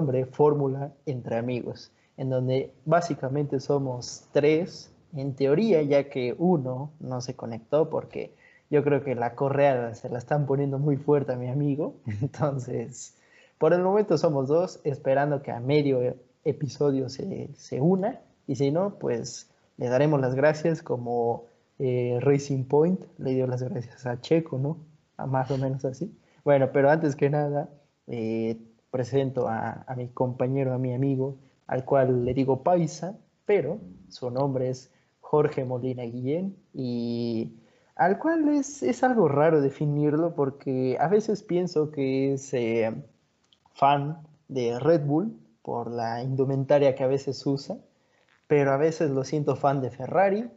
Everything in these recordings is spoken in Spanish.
nombre Fórmula entre amigos, en donde básicamente somos tres, en teoría, ya que uno no se conectó porque yo creo que la correa se la están poniendo muy fuerte a mi amigo, entonces por el momento somos dos, esperando que a medio episodio se, se una, y si no, pues le daremos las gracias como eh, Racing Point le dio las gracias a Checo, ¿no? A más o menos así. Bueno, pero antes que nada, eh, presento a, mi compañero, a mi amigo, al cual le digo Paisa, pero su nombre es Jorge Molina Guillén y al cual es, es algo raro definirlo porque a veces pienso que es eh, fan de Red Bull por la indumentaria que a veces usa, pero a veces lo siento fan de Ferrari.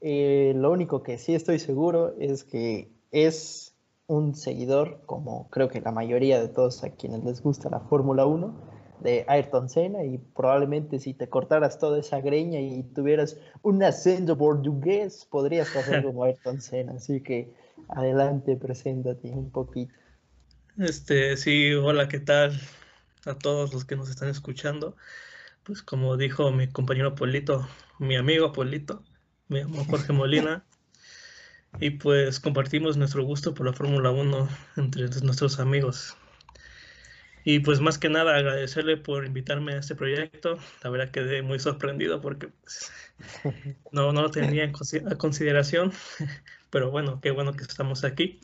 Eh, lo único que sí estoy seguro es que es un seguidor, como creo que la mayoría de todos a quienes les gusta la Fórmula 1, de Ayrton Senna y probablemente si te cortaras toda esa greña y tuvieras un acento portugués, podrías hacer como Ayrton Senna. Así que adelante, preséntate un poquito. Este, sí, hola, ¿qué tal? A todos los que nos están escuchando. Pues como dijo mi compañero Polito, mi amigo Polito, me llamo Jorge Molina. Y pues compartimos nuestro gusto por la Fórmula 1 entre nuestros amigos. Y pues más que nada agradecerle por invitarme a este proyecto. La verdad quedé muy sorprendido porque pues, no, no lo tenía en consideración. Pero bueno, qué bueno que estamos aquí.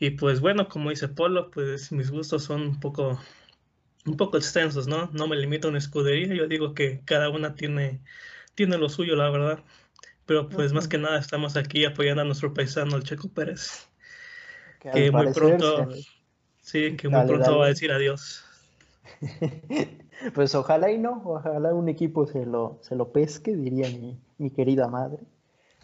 Y pues bueno, como dice Polo, pues mis gustos son un poco, un poco extensos, ¿no? No me limito a una escudería. Yo digo que cada una tiene, tiene lo suyo, la verdad. Pero pues más que nada estamos aquí apoyando a nuestro paisano, el Checo Pérez. Que, muy pronto, sí, que muy pronto va a decir adiós. pues ojalá y no, ojalá un equipo se lo, se lo pesque, diría mi, querida madre.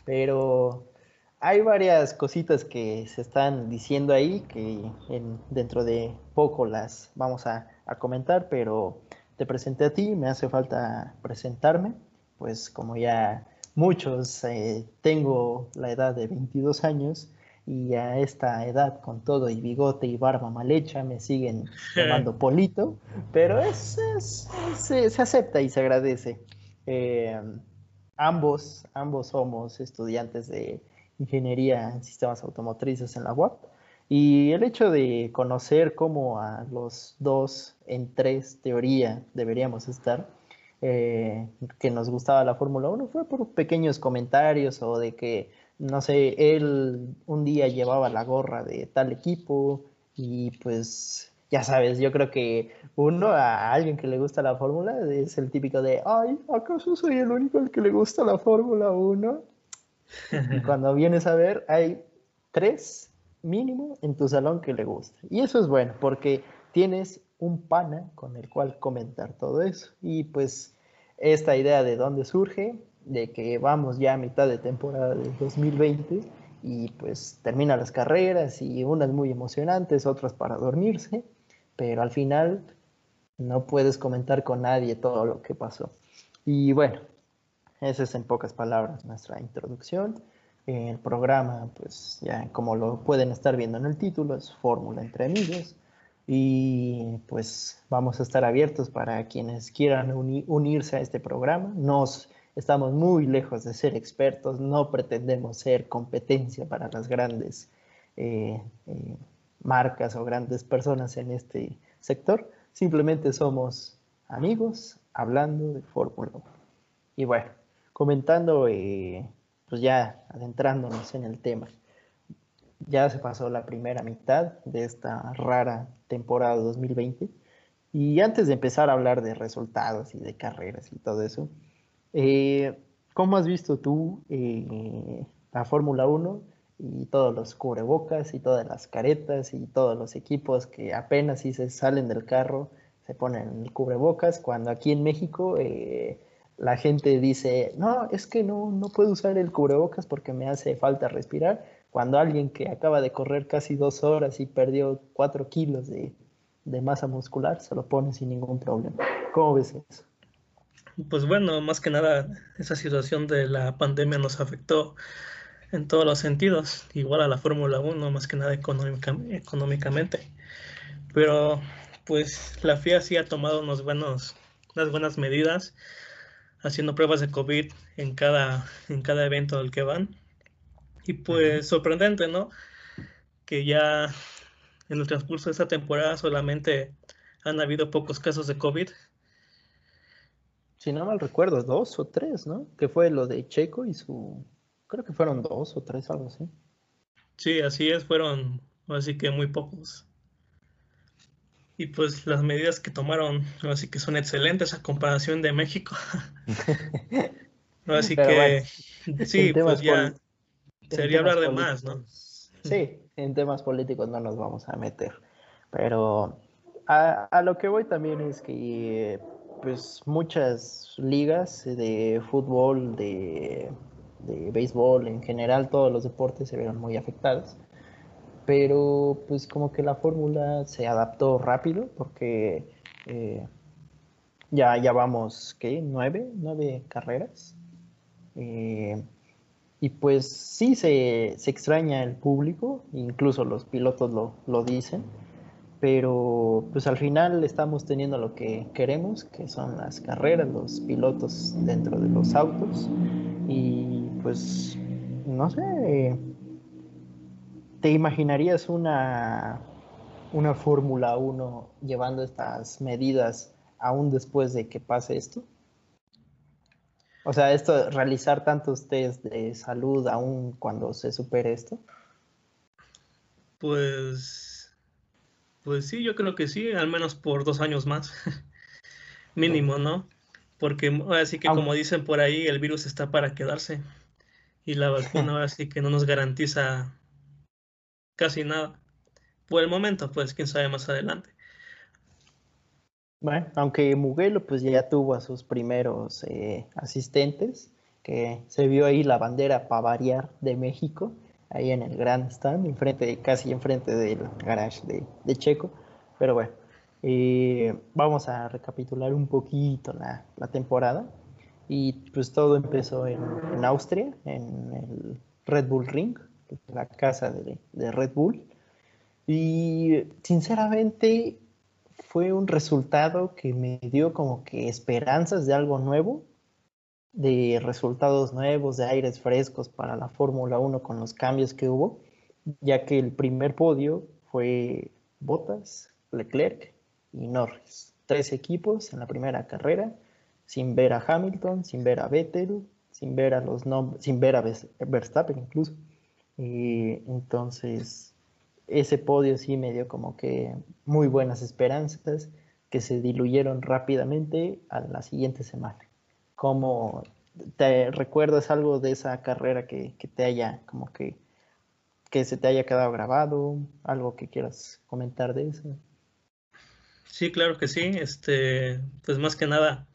Pero hay varias cositas que se están diciendo ahí que dentro de poco las vamos a, a, comentar, pero te presenté a ti, me hace falta presentarme, pues como ya muchos, eh, tengo la edad de 22 años y a esta edad con todo y bigote y barba mal hecha me siguen llamando Polito, pero es, se, acepta y se agradece. Eh, ambos, ambos somos estudiantes de ingeniería en sistemas automotrices en la UAP y el hecho de conocer cómo a los dos en tres teoría deberíamos estar, eh, que nos gustaba la Fórmula 1 fue por pequeños comentarios o de que, no sé, él un día llevaba la gorra de tal equipo y pues ya sabes, yo creo que uno a alguien que le gusta la Fórmula es el típico de, ay, ¿acaso soy el único al que le gusta la Fórmula 1? Y cuando vienes a ver, hay tres mínimo en tu salón que le gusta. Y eso es bueno, porque tienes un pana con el cual comentar todo eso. Y pues esta idea de dónde surge, de que vamos ya a mitad de temporada del 2020 y pues termina las carreras y unas muy emocionantes, otras para dormirse, pero al final no puedes comentar con nadie todo lo que pasó. Y bueno, esa es en pocas palabras nuestra introducción. El programa, pues ya como lo pueden estar viendo en el título, es Fórmula entre amigos y pues vamos a estar abiertos para quienes quieran unirse a este programa. Nos estamos muy lejos de ser expertos, no pretendemos ser competencia para las grandes eh, eh, marcas o grandes personas en este sector. Simplemente somos amigos hablando de Fórmula 1. Y bueno, comentando, eh, pues ya adentrándonos en el tema ya se pasó la primera mitad de esta rara temporada 2020. Y antes de empezar a hablar de resultados y de carreras y todo eso, eh, ¿cómo has visto tú eh, la Fórmula 1 y todos los cubrebocas y todas las caretas y todos los equipos que apenas si se salen del carro se ponen el cubrebocas cuando aquí en México eh, la gente dice, no, es que no, no puedo usar el cubrebocas porque me hace falta respirar cuando alguien que acaba de correr casi dos horas y perdió cuatro kilos de, masa muscular se lo pone sin ningún problema. ¿Cómo ves eso? Pues bueno, más que nada, esa situación de la pandemia nos afectó en todos los sentidos, igual a la Fórmula 1, más que nada económicamente. Pero pues la FIA sí ha tomado unos buenos, unas buenas medidas, haciendo pruebas de COVID en cada, en cada evento al que van. Y pues sorprendente, ¿no? Que ya en el transcurso de esta temporada solamente han habido pocos casos de COVID. Si no mal recuerdo, dos o tres, ¿no? Que fue lo de Checo y su... Creo que fueron dos o tres, algo así. Sí, así es, fueron así que muy pocos. Y pues las medidas que tomaron, así que son excelentes a comparación de México. así que sí, pues ya sería hablar de más, ¿no? Sí, en temas políticos no nos vamos a meter. Pero a, lo que voy también es que pues muchas ligas de fútbol, de, de béisbol en general, todos los deportes se vieron muy afectados pero pues como que la fórmula se adaptó rápido porque eh, ya, ya vamos, ¿qué? ¿Nueve? ¿Nueve carreras? Eh, y pues sí se, extraña el público, incluso los pilotos lo, lo, dicen, pero pues al final estamos teniendo lo que queremos, que son las carreras, los pilotos dentro de los autos, y pues no sé, ¿Te imaginarías una, una Fórmula 1 llevando estas medidas aún después de que pase esto? O sea, esto, realizar tantos test de salud aún cuando se supere esto. Pues, pues sí, yo creo que sí, al menos por dos años más, mínimo, ¿no? Porque así que como dicen por ahí, el virus está para quedarse y la vacuna ahora sí que no nos garantiza casi nada. Por el momento, pues quién sabe más adelante. Bueno, aunque Muguelo pues ya tuvo a sus primeros eh, asistentes, que se vio ahí la bandera para variar de México, ahí en el Grand Stand, enfrente, casi enfrente del garage de, Checo. Pero bueno, eh, vamos a recapitular un poquito la, temporada. Y pues todo empezó en, en Austria, en el Red Bull Ring, la casa de, Red Bull. Y sinceramente fue un resultado que me dio como que esperanzas de algo nuevo, de resultados nuevos, de aires frescos para la Fórmula 1 con los cambios que hubo, ya que el primer podio fue Bottas, Leclerc y Norris. Tres equipos en la primera carrera, sin ver a Hamilton, sin ver a Vettel, sin ver a los sin ver a Verstappen incluso. Y entonces ese podio sí me dio como que muy buenas esperanzas que se diluyeron rápidamente a la siguiente semana. ¿Cómo te recuerdas algo de esa carrera que, te haya como que que se te haya quedado grabado, algo que quieras comentar de eso? Sí, claro que sí. Este, pues más que nada,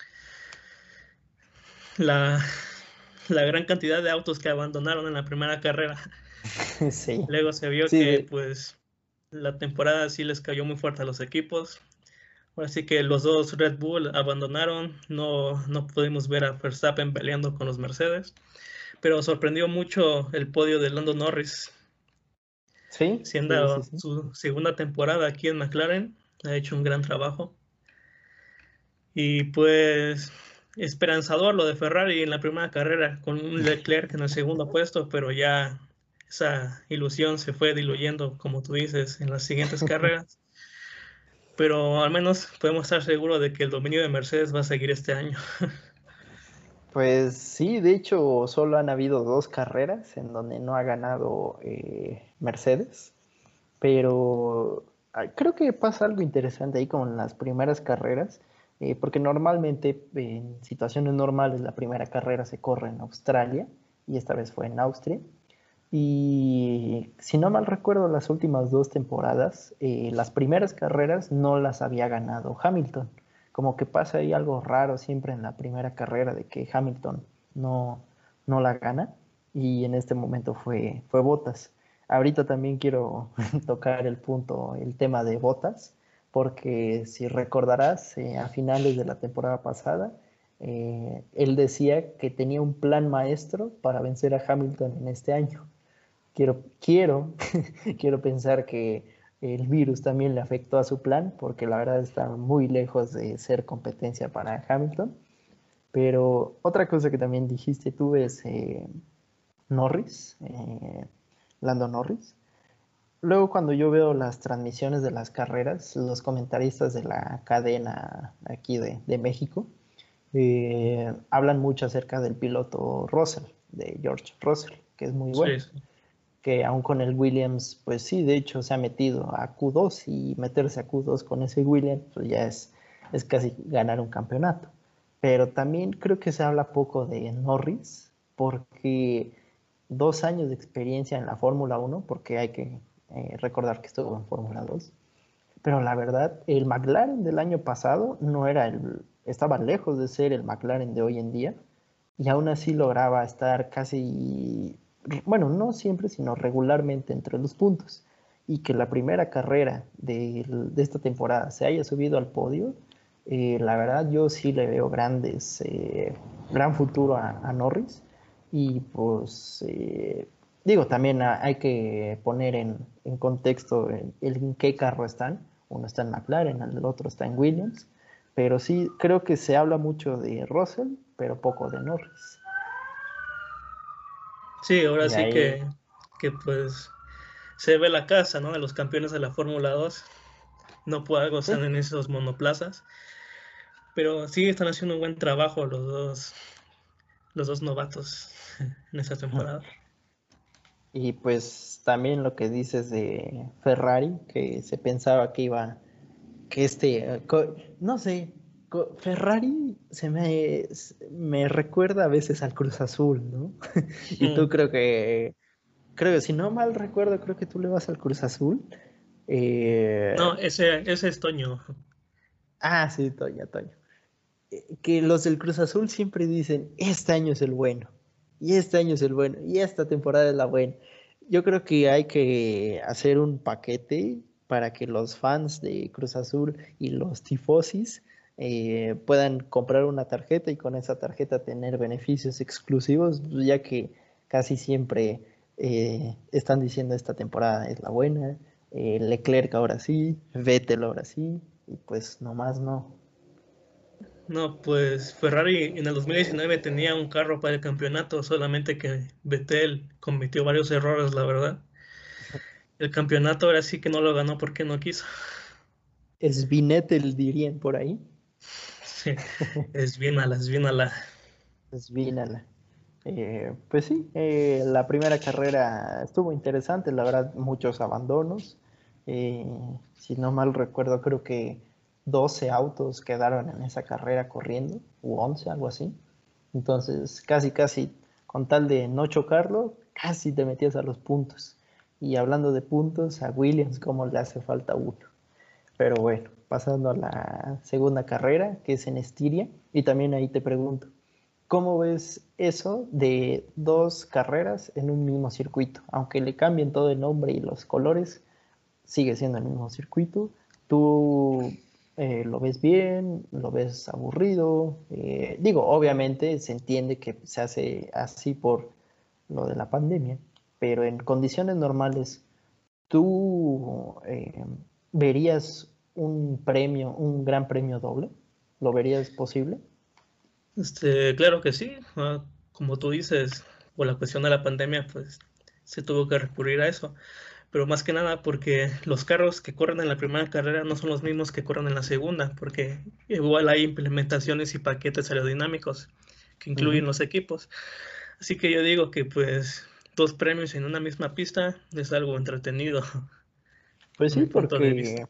la, la gran cantidad de autos que abandonaron en la primera carrera Luego se vio que pues la temporada sí les cayó muy fuerte a los equipos. Así que los dos Red Bull abandonaron, no, no pudimos ver a Verstappen peleando con los Mercedes, pero sorprendió mucho el podio de Lando Norris. Sí. Siendo su segunda temporada aquí en McLaren, ha hecho un gran trabajo. Y pues esperanzador lo de Ferrari en la primera carrera con un Leclerc en el segundo puesto, pero ya esa ilusión se fue diluyendo, como tú dices, en las siguientes carreras. Pero al menos podemos estar seguros de que el dominio de Mercedes va a seguir este año. Pues sí, de hecho solo han habido dos carreras en donde no ha ganado eh, Mercedes, pero creo que pasa algo interesante ahí con las primeras carreras, eh, porque normalmente en situaciones normales la primera carrera se corre en Australia y esta vez fue en Austria. Y si no mal recuerdo, las últimas dos temporadas, eh, las primeras carreras no las había ganado Hamilton. Como que pasa ahí algo raro siempre en la primera carrera de que Hamilton no, no la gana. Y en este momento fue, fue Botas. Ahorita también quiero tocar el punto, el tema de Botas, porque si recordarás, eh, a finales de la temporada pasada, eh, él decía que tenía un plan maestro para vencer a Hamilton en este año quiero, quiero, quiero pensar que el virus también le afectó a su plan, porque la verdad está muy lejos de ser competencia para Hamilton. Pero otra cosa que también dijiste tú es eh, Norris, eh, Lando Norris. Luego cuando yo veo las transmisiones de las carreras, los comentaristas de la cadena aquí de, México eh, hablan mucho acerca del piloto Russell, de George Russell, que es muy bueno que aún con el Williams, pues sí, de hecho se ha metido a Q2 y meterse a Q2 con ese Williams, pues ya es, es casi ganar un campeonato. Pero también creo que se habla poco de Norris, porque dos años de experiencia en la Fórmula 1, porque hay que eh, recordar que estuvo en Fórmula 2. Pero la verdad, el McLaren del año pasado no era el, estaba lejos de ser el McLaren de hoy en día, y aún así lograba estar casi bueno, no siempre, sino regularmente entre los puntos. Y que la primera carrera de, esta temporada se haya subido al podio, eh, la verdad yo sí le veo grandes, eh, gran futuro a, Norris. Y pues, eh, digo, también hay que poner en, contexto en qué carro están. Uno está en McLaren, el otro está en Williams. Pero sí, creo que se habla mucho de Russell, pero poco de Norris. Sí, ahora sí que, que, pues se ve la casa, ¿no? De los campeones de la Fórmula 2. No puedo gozar en esos monoplazas. Pero sí están haciendo un buen trabajo los dos, los dos novatos en esta temporada. Y pues también lo que dices de Ferrari, que se pensaba que iba, que este, no sé, Ferrari se me, me recuerda a veces al Cruz Azul, ¿no? y tú creo que, creo que si no mal recuerdo, creo que tú le vas al Cruz Azul. Eh, no, ese, ese es Toño. Ah, sí, Toño, Toño. Eh, que los del Cruz Azul siempre dicen, este año es el bueno, y este año es el bueno, y esta temporada es la buena. Yo creo que hay que hacer un paquete para que los fans de Cruz Azul y los tifosis eh, puedan comprar una tarjeta y con esa tarjeta tener beneficios exclusivos, ya que casi siempre eh, están diciendo esta temporada es la buena, eh, Leclerc ahora sí, Vettel ahora sí, y pues nomás no. No, pues Ferrari en el 2019 tenía un carro para el campeonato, solamente que Vettel cometió varios errores, la verdad. El campeonato ahora sí que no lo ganó porque no quiso. Es Vinettel, dirían por ahí. Es bien mala, es bien mala. Es bien eh, pues sí, eh, la primera carrera estuvo interesante, la verdad, muchos abandonos. Eh, si no mal recuerdo, creo que 12 autos quedaron en esa carrera corriendo, u 11, algo así. Entonces, casi, casi, con tal de no chocarlo, casi te metías a los puntos. Y hablando de puntos, a Williams, ¿cómo le hace falta uno? Pero bueno, pasando a la segunda carrera, que es en Estiria, y también ahí te pregunto, ¿cómo ves eso de dos carreras en un mismo circuito? Aunque le cambien todo el nombre y los colores, sigue siendo el mismo circuito. ¿Tú eh, lo ves bien? ¿Lo ves aburrido? Eh, digo, obviamente se entiende que se hace así por lo de la pandemia, pero en condiciones normales, ¿tú eh, verías un premio, un gran premio doble? ¿Lo verías posible? Este, claro que sí. Ah, como tú dices, por la cuestión de la pandemia, pues se tuvo que recurrir a eso. Pero más que nada porque los carros que corren en la primera carrera no son los mismos que corren en la segunda, porque igual hay implementaciones y paquetes aerodinámicos que incluyen los equipos. Así que yo digo que pues dos premios en una misma pista es algo entretenido. Pues sí, porque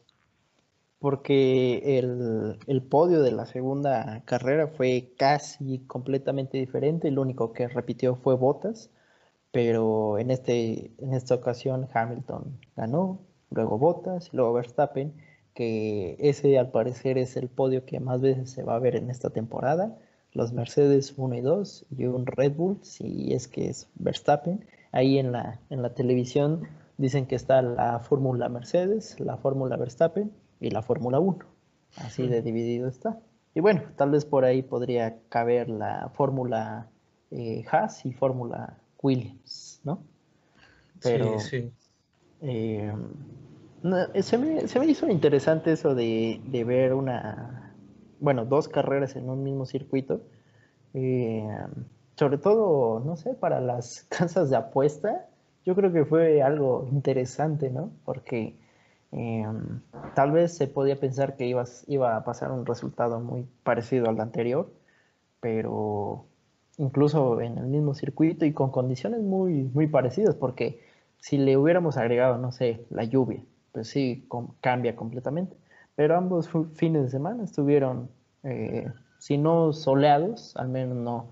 porque el, podio de la segunda carrera fue casi completamente diferente. Lo único que repitió fue Bottas, pero en, este, en esta ocasión Hamilton ganó, luego Bottas luego Verstappen, que ese al parecer es el podio que más veces se va a ver en esta temporada. Los Mercedes 1 y 2 y un Red Bull, si es que es Verstappen. Ahí en la, en la televisión dicen que está la Fórmula Mercedes, la Fórmula Verstappen y la Fórmula 1. Así de dividido está. Y bueno, tal vez por ahí podría caber la Fórmula eh, Haas y Fórmula Williams, ¿no? Pero, sí, sí. Eh, se, me, se, me, hizo interesante eso de, de, ver una, bueno, dos carreras en un mismo circuito. Eh, sobre todo, no sé, para las casas de apuesta, yo creo que fue algo interesante, ¿no? Porque em, tal vez se podía pensar que iba a pasar un resultado muy parecido al anterior, pero incluso en el mismo circuito y con condiciones muy, muy parecidas, porque si le hubiéramos agregado, no sé, la lluvia, pues sí, cambia completamente. Pero ambos fines de semana estuvieron, eh, si no soleados, al menos no,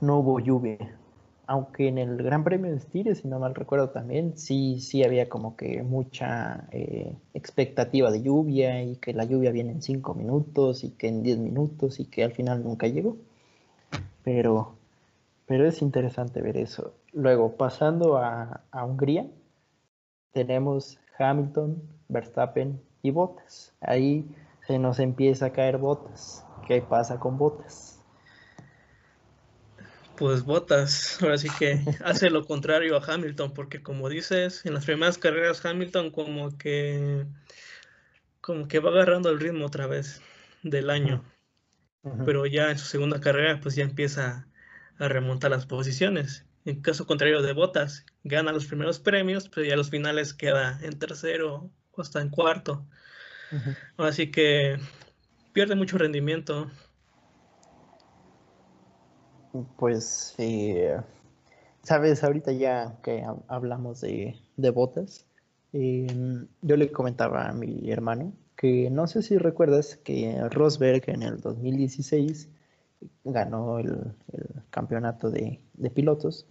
no hubo lluvia. Aunque en el Gran Premio de Estiria, si no mal recuerdo también, sí, sí había como que mucha eh, expectativa de lluvia y que la lluvia viene en cinco minutos y que en diez minutos y que al final nunca llegó. Pero, pero es interesante ver eso. Luego, pasando a, a Hungría, tenemos Hamilton, Verstappen y Bottas. Ahí se nos empieza a caer Bottas. ¿Qué pasa con Bottas? Pues Bottas, ahora sí que hace lo contrario a Hamilton, porque como dices, en las primeras carreras Hamilton como que como que va agarrando el ritmo otra vez del año. Pero ya en su segunda carrera pues ya empieza a remontar las posiciones. En caso contrario de Bottas, gana los primeros premios, pero ya a los finales queda en tercero o hasta en cuarto. Así que pierde mucho rendimiento. Pues, eh, sabes, ahorita ya que hablamos de, de botas, em, yo le comentaba a mi hermano que no sé si recuerdas que Rosberg en el 2016 ganó el, campeonato de, de, pilotos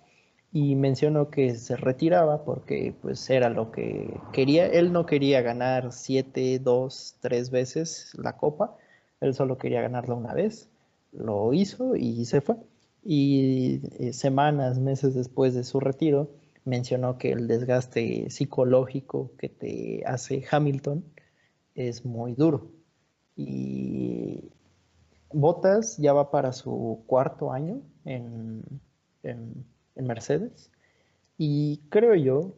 y mencionó que se retiraba porque pues era lo que quería. Él no quería ganar siete, dos, tres veces la copa, él solo quería ganarla una vez. Lo hizo y se fue. Y eh, semanas, meses después de su retiro, mencionó que el desgaste psicológico que te hace Hamilton es muy duro. Y Bottas ya va para su cuarto año en, en en Mercedes. Y creo yo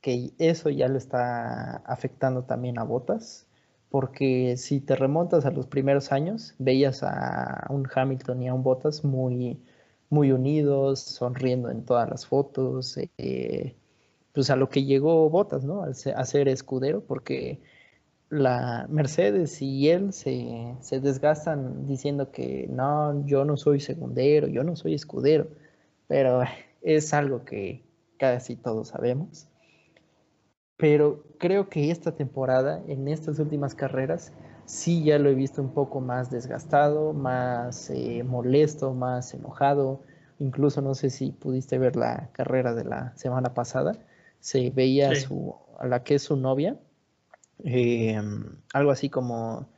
que eso ya le está afectando también a Botas, porque si te remontas a los primeros años, veías a un Hamilton y a un Botas muy, muy unidos, sonriendo en todas las fotos, eh, pues a lo que llegó Botas, ¿no? A ser escudero, porque la Mercedes y él se, se desgastan diciendo que no, yo no soy segundero, yo no soy escudero, pero es algo que casi todos sabemos. Pero creo que esta temporada, en estas últimas carreras, sí ya lo he visto un poco más desgastado, más eh, molesto, más enojado. Incluso no sé si pudiste ver la carrera de la semana pasada. Se veía a, la que es su novia, eh, algo así como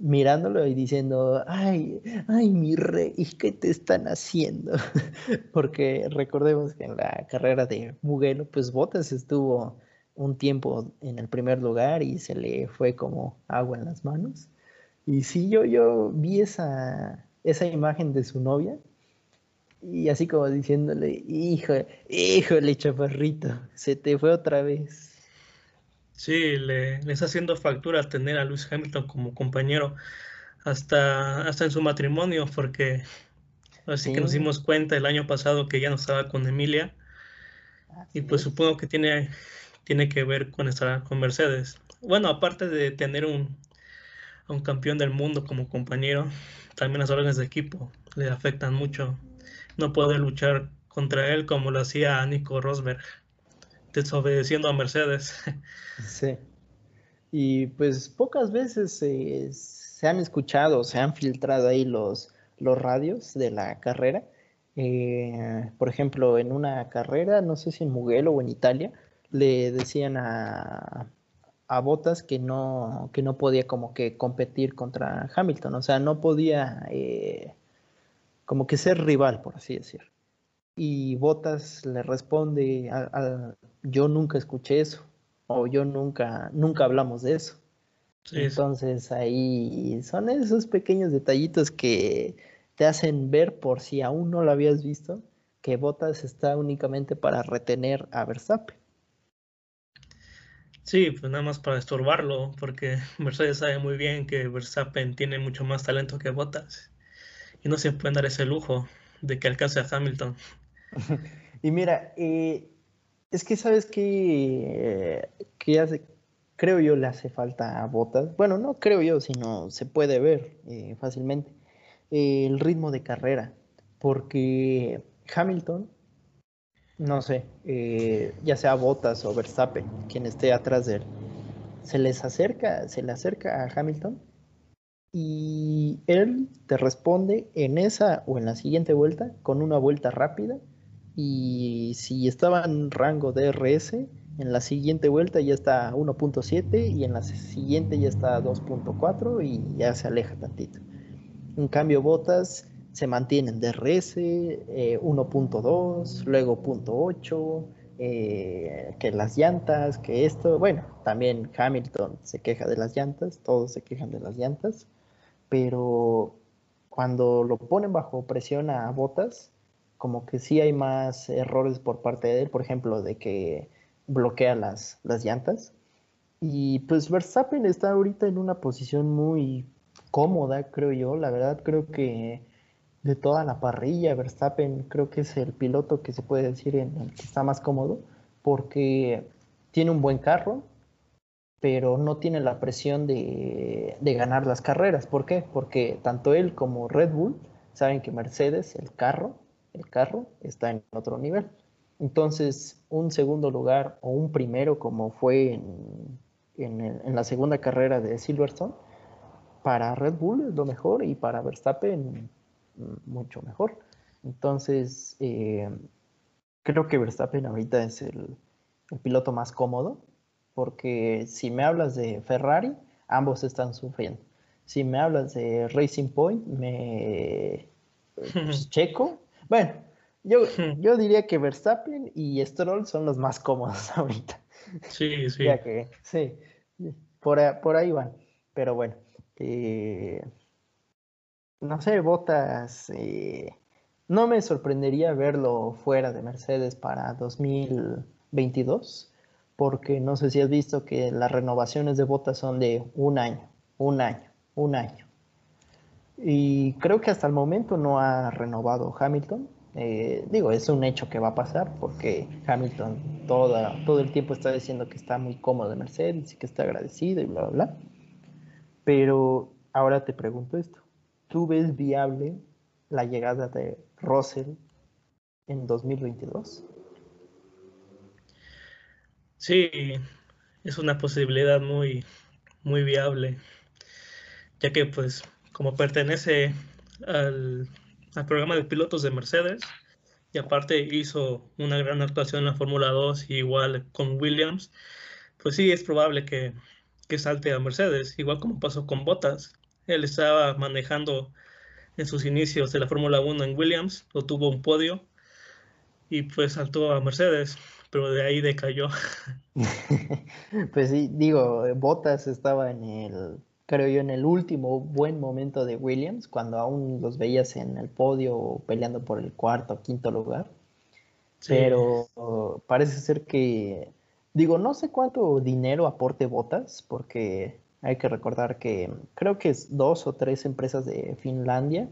mirándolo y diciendo, ay, ay, mi rey, ¿qué te están haciendo? Porque recordemos que en la carrera de Mugello, pues Bottas estuvo un tiempo en el primer lugar y se le fue como agua en las manos. Y sí, yo, yo vi esa, esa imagen de su novia y así como diciéndole, hijo, híjole, chaparrito, se te fue otra vez. Sí, le, está haciendo factura tener a Luis Hamilton como compañero hasta, hasta en su matrimonio, porque así que nos dimos cuenta el año pasado que ya no estaba con Emilia. y pues supongo que tiene, tiene que ver con estar con Mercedes. Bueno, aparte de tener un, un campeón del mundo como compañero, también las órdenes de equipo le afectan mucho. No puede luchar contra él como lo hacía Nico Rosberg desobedeciendo a Mercedes. Sí. Y pues pocas veces se han escuchado, se han filtrado ahí los, los radios de la carrera. Eh, por ejemplo, en una carrera, no sé si en Mugello o en Italia, le decían a, a Bottas que no, que no podía como que competir contra Hamilton, o sea, no podía eh, como que ser rival, por así decir. Y Bottas le responde, yo nunca escuché eso, o yo nunca, nunca hablamos de eso. Entonces ahí son esos pequeños detallitos que te hacen ver, por si aún no lo habías visto, que Bottas está únicamente para retener a Verstappen. Sí, pues nada más para estorbarlo, porque Mercedes sabe muy bien que Verstappen tiene mucho más talento que Bottas y no se pueden dar ese lujo de que alcance a Hamilton. y mira, eh, es que sabes que, que hace, creo yo le hace falta a Bottas. Bueno, no creo yo, sino se puede ver eh, fácilmente el ritmo de carrera, porque Hamilton, no sé, eh, ya sea Bottas o Verstappen, quien esté atrás de él, se les acerca, se le acerca a Hamilton y él te responde en esa o en la siguiente vuelta con una vuelta rápida y si estaba en rango de RS, en la siguiente vuelta ya está 1.7 y en la siguiente ya está 2.4 y ya se aleja tantito. En cambio, botas se mantienen DRS, 1.2, eh, luego 0.8, eh, que las llantas, que esto, bueno, también Hamilton se queja de las llantas, todos se quejan de las llantas, pero cuando lo ponen bajo presión a botas, como que sí hay más errores por parte de él, por ejemplo, de que bloquea las, las llantas. Y pues Verstappen está ahorita en una posición muy cómoda, creo yo. La verdad, creo que de toda la parrilla, Verstappen creo que es el piloto que se puede decir en el que está más cómodo, porque tiene un buen carro, pero no tiene la presión de, ganar las carreras. ¿Por qué? Porque tanto él como Red Bull saben que Mercedes, el carro, el carro está en otro nivel. Entonces, un segundo lugar o un primero, como fue en, en, la segunda carrera de Silverstone, para Red Bull es lo mejor y para Verstappen mucho mejor. Entonces, eh, creo que Verstappen ahorita es el, el, piloto más cómodo, porque si me hablas de Ferrari, ambos están sufriendo. Si me hablas de Racing Point, me pues, Checo bueno, yo, yo diría que Verstappen y Stroll son los más cómodos ahorita. Sí, sí. Ya que, sí, por, por ahí van. Pero bueno, eh, no sé, Botas, eh, no me sorprendería verlo fuera de Mercedes para 2022, porque no sé si has visto que las renovaciones de Botas son de un año, un año, un año. Y creo que hasta el momento no ha renovado Hamilton. Eh, digo, es un hecho que va a pasar porque Hamilton todo el tiempo está diciendo que está muy cómodo de Mercedes y que está agradecido y bla, bla, bla. Pero ahora te pregunto esto. ¿Tú ves viable la llegada de Russell en 2022? Sí, es una posibilidad muy, muy viable, ya que pues como pertenece al, programa de pilotos de Mercedes y aparte hizo una gran actuación en la Fórmula 2 igual con Williams, pues sí es probable que, que salte a Mercedes, igual como pasó con Bottas. Él estaba manejando en sus inicios de la Fórmula 1 en Williams, lo tuvo un podio y pues saltó a Mercedes, pero de ahí decayó. pues sí, digo, Bottas estaba en el creo yo, en el último buen momento de Williams, cuando aún los veías en el podio peleando por el cuarto o quinto lugar. Pero parece ser que, digo, no sé cuánto dinero aporte Botas, porque hay que recordar que creo que es dos o tres empresas de Finlandia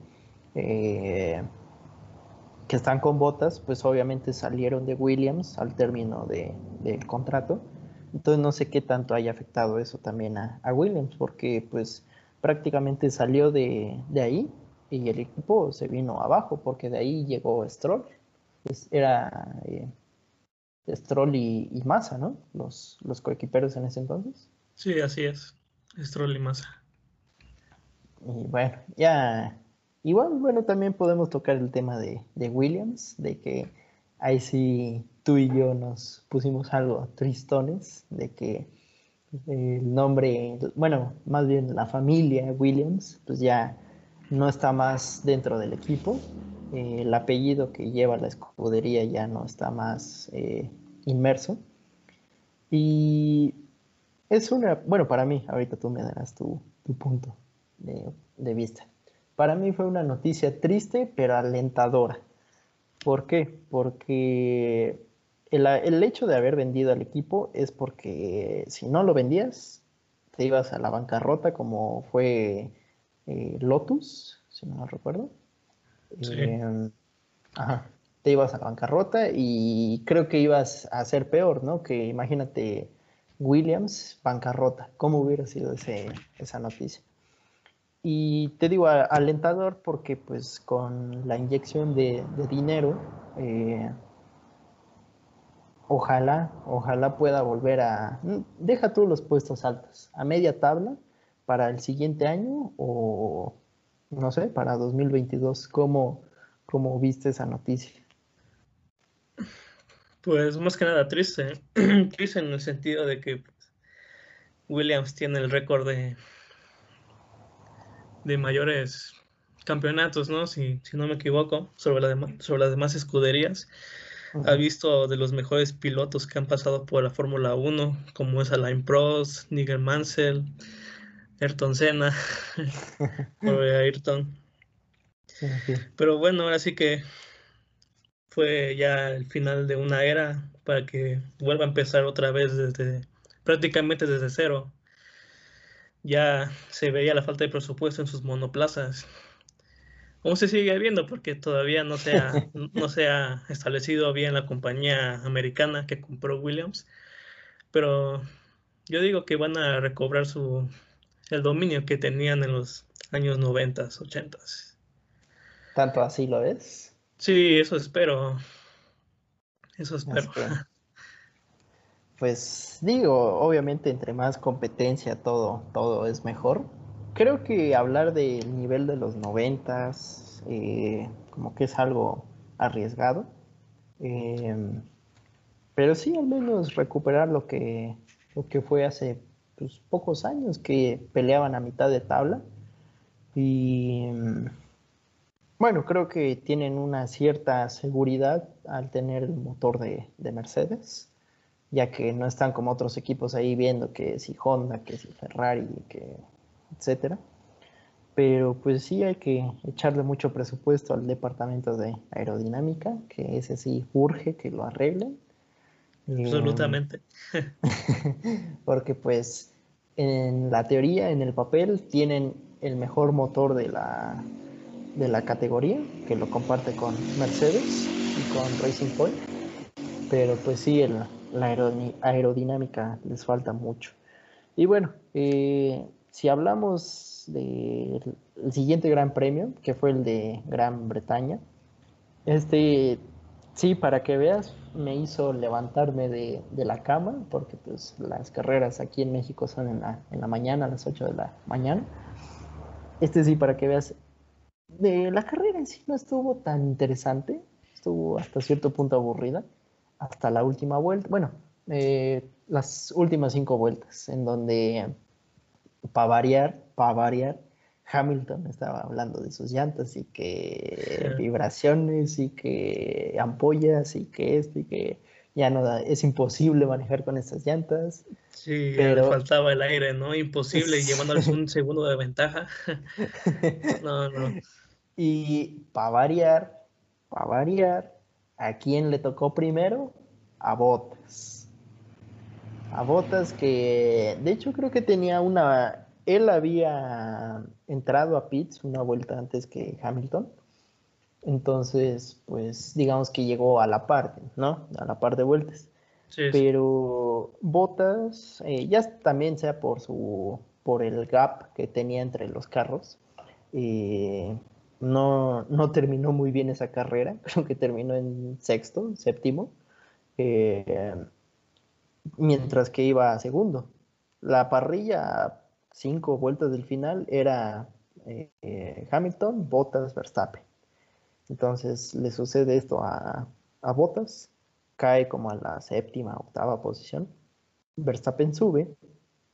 eh, que están con Botas, pues obviamente salieron de Williams al término de, del contrato entonces no sé qué tanto haya afectado eso también a, Williams, porque pues prácticamente salió de, ahí y el equipo se vino abajo, porque de ahí llegó Stroll. Pues era eh, Stroll y, y, Massa, ¿no? Los, los coequiperos en ese entonces. Sí, así es. Y Massa. Y bueno, ya. Igual, bueno, también podemos tocar el tema de, de Williams, de que ahí sí tú y yo nos pusimos algo tristones de que el nombre, bueno, más bien la familia Williams, pues ya no está más dentro del equipo. Eh, el apellido que lleva la escudería ya no está más eh, inmerso. Y es una, bueno, para mí, ahorita tú me darás tu, punto de, de vista. Para mí fue una noticia triste, pero alentadora. ¿Por qué? Porque el, hecho de haber vendido al equipo es porque si no lo vendías, te ibas a la bancarrota como fue eh, Lotus, si no me recuerdo. Em, ajá, te ibas a la bancarrota y creo que ibas a ser peor, ¿no? Que imagínate Williams, bancarrota. ¿Cómo hubiera sido ese, esa noticia? Y te digo alentador porque pues con la inyección de, dinero, eh, ojalá, ojalá pueda volver a, deja tú los puestos altos, a media tabla para el siguiente año o no sé, para 2022. ¿Cómo, cómo viste esa noticia? Pues más que nada triste, triste en el sentido de que Williams tiene el récord de, de mayores campeonatos, ¿no? Si, si no me equivoco, sobre, la sobre las demás escuderías. Ha visto de los mejores pilotos que han pasado por la Fórmula 1, como es Alain Prost, Nigel Mansell, Ayrton Senna, Ayrton. Pero bueno, ahora sí que fue ya el final de una era para que vuelva a empezar otra vez desde prácticamente desde cero. Ya se veía la falta de presupuesto en sus monoplazas. Aún se sigue viendo porque todavía no se ha, no se ha establecido bien la compañía americana que compró Williams. Pero yo digo que van a recobrar su el dominio que tenían en los años 90, 80. ¿Tanto así lo ves? Sí, eso espero. Eso espero. Pues digo, obviamente entre más competencia todo, todo es mejor. Creo que hablar del nivel de los noventas eh, como que es algo arriesgado. Em, pero sí, al menos recuperar lo que, lo que fue hace pues, pocos años que peleaban a mitad de tabla. Y bueno, creo que tienen una cierta seguridad al tener el motor de, Mercedes, ya que no están como otros equipos ahí viendo que si Honda, que si Ferrari, que etcétera. Pero pues sí hay que echarle mucho presupuesto al departamento de aerodinámica, que ese sí urge que lo arreglen. Absolutamente. porque pues en la teoría, en el papel, tienen el mejor motor de la, de la categoría, que lo comparte con Mercedes y con Racing Point. Pero pues sí, la aerodinámica les falta mucho. Y bueno, eh, si hablamos del siguiente gran premio, que fue el de Gran Bretaña, este Sí, para que veas, me hizo levantarme de, la cama, porque pues las carreras aquí en México son en la, en la mañana, a las 8 de la mañana. Este sí, para que veas, de la carrera en sí no estuvo tan interesante, estuvo hasta cierto punto aburrida, hasta la última vuelta, bueno, eh, las últimas cinco vueltas, en donde, para variar, para variar, Hamilton estaba hablando de sus llantas y que vibraciones y que ampollas y que esto y que ya no es imposible manejar con estas llantas. Sí, pero faltaba el aire, ¿no? Imposible, llevándoles un segundo de ventaja. no, no. Y para variar, para variar, ¿a quién le tocó primero? A Botas. A Botas que, de hecho, creo que tenía una él había entrado a Pitts una vuelta antes que Hamilton. Entonces, pues digamos que llegó a la parte, ¿no? A la par de vueltas. Pero Bottas, eh, ya también sea por su por el gap que tenía entre los carros, eh, no, no, terminó muy bien esa carrera, creo que terminó en sexto, séptimo, eh, mientras que iba segundo. La parrilla cinco vueltas del final era eh, Hamilton, Bottas, Verstappen. Entonces le sucede esto a, a Bottas, cae como a la séptima, octava posición. Verstappen sube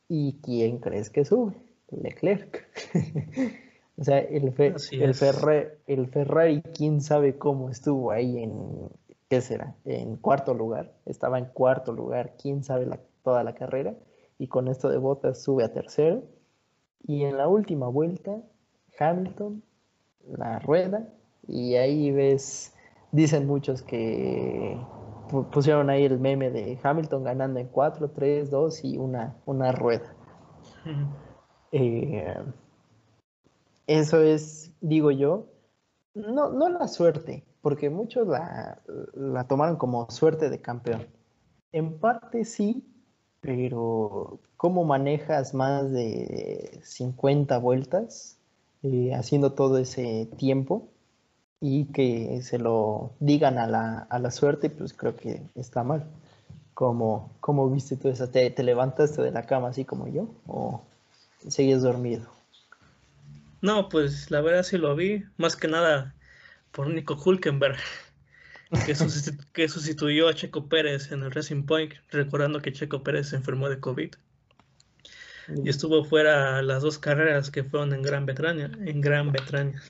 y ¿quién crees que sube? Leclerc. o sea, el, el, el Ferrari, quién sabe cómo estuvo ahí en, ¿qué será? En cuarto lugar. Estaba en cuarto lugar, quién sabe toda la carrera. Y con esto de Bottas sube a tercero y en la última vuelta, Hamilton la rueda y ahí ves, dicen muchos que pusieron ahí el meme de Hamilton ganando en 4, 3, 2 y una, una rueda. Eh, eso es, digo yo, no, no la suerte, porque muchos la, la tomaron como suerte de campeón. En parte sí, pero ¿cómo manejas más de 50 vueltas eh, haciendo todo ese tiempo? y que se lo digan a la, a la suerte, pues creo que está mal. ¿Cómo, cómo viste tú eso? ¿Te, ¿Te, levantaste de la cama así como yo o seguías dormido? No, pues la verdad sí lo vi, más que nada por Nico Hulkenberg, que, que sustituyó a Checo Pérez en el Racing Point, recordando que Checo Pérez se enfermó de COVID. Y estuvo fuera las dos carreras que fueron en Gran Bretaña, en Gran Bretaña.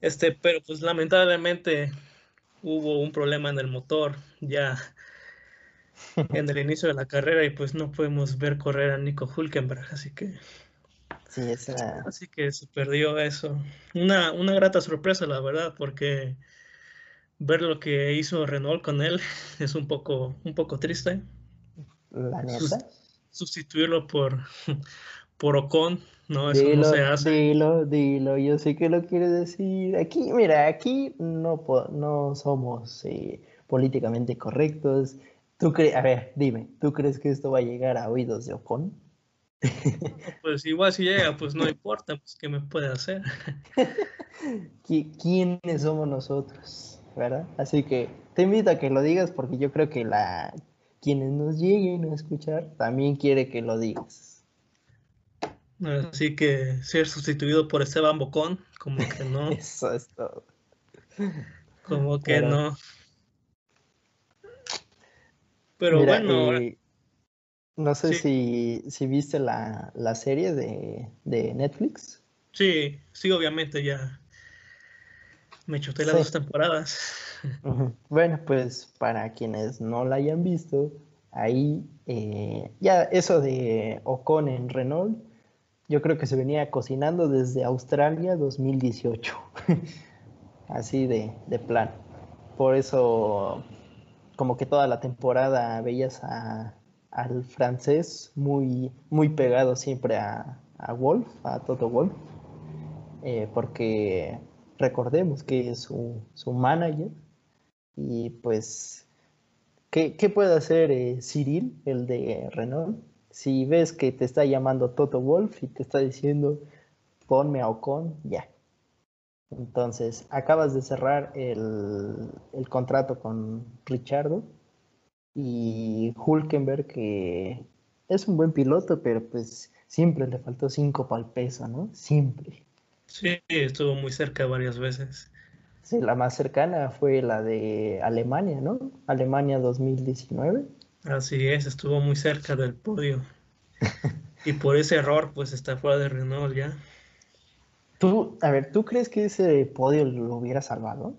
Este, pero pues lamentablemente hubo un problema en el motor ya en el inicio de la carrera y pues no podemos ver correr a Nico Hulkenberg, así que sí, esa... así que se perdió eso. Una, una grata sorpresa, la verdad, porque ver lo que hizo Renault con él es un poco, un poco triste. La neta. sustituirlo por, por Ocon no, eso dilo, no se hace. Dilo, dilo, yo sé que lo quiere decir. Aquí, mira, aquí no, no somos eh, políticamente correctos. ¿Tú a ver, dime, ¿tú crees que esto va a llegar a oídos de Ocon? Pues igual si llega, pues no importa, pues qué me puede hacer. ¿Quiénes somos nosotros? ¿Verdad? Así que te invito a que lo digas porque yo creo que la quienes nos lleguen a escuchar también quiere que lo digas. Así que ser sustituido por Esteban Bocón, como que no. Eso es todo. Como que no. Pero bueno. Eh, no sé si, si, viste la, la serie de, de, Netflix. Sí, sí, obviamente ya. Me chuté las dos temporadas. Bueno, pues para quienes no la hayan visto, ahí eh, ya eso de Ocon en Renault yo creo que se venía cocinando desde Australia 2018. Así de, de, plan. Por eso, como que toda la temporada veías al francés muy, muy pegado siempre a, Wolf, a Toto Wolf. Eh, porque recordemos que es su, su manager. Y pues, ¿qué, qué puede hacer eh, Cyril, el de Renault? Si ves que te está llamando Toto Wolf y te está diciendo ponme a Ocon, ya. Entonces, acabas de cerrar el, contrato con Richardo y Hulkenberg, que es un buen piloto, pero pues siempre le faltó cinco para el peso, ¿no? Siempre. Sí, estuvo muy cerca varias veces. Sí, la más cercana fue la de Alemania, ¿no? Alemania 2019. Así es, estuvo muy cerca del podio. y por ese error, pues está fuera de Renault ya. Tú, a ver, ¿tú crees que ese podio lo hubiera salvado?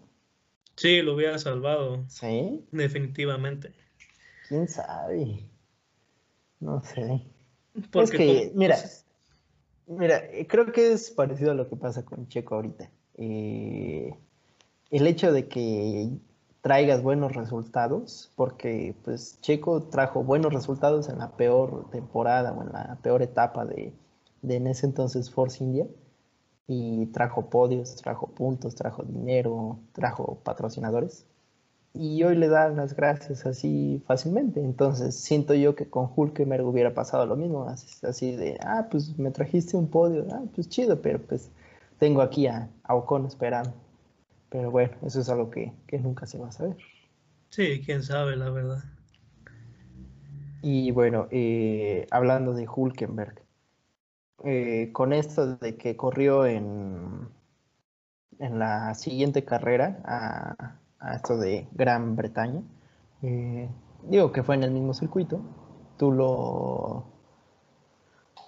Sí, lo hubiera salvado. ¿Sí? Definitivamente. ¿Quién sabe? No sé. Porque mira, mira, creo que es parecido a lo que pasa con Checo ahorita. Eh, el hecho de que traigas buenos resultados, porque pues Checo trajo buenos resultados en la peor temporada o en la peor etapa de, en ese entonces Force India, y trajo podios, trajo puntos, trajo dinero, trajo patrocinadores, y hoy le dan las gracias así fácilmente. Entonces siento yo que con Hulkenberg hubiera pasado lo mismo, así, de, ah, pues me trajiste un podio, ah, pues chido, pero pues tengo aquí a, a Ocon esperando. Pero bueno, eso es algo que, nunca se va a saber. Sí, quién sabe, la verdad. Y bueno, eh, hablando de Hulkenberg, eh, con esto de que corrió en, en la siguiente carrera a, esto de Gran Bretaña, eh, digo que fue en el mismo circuito, tú lo,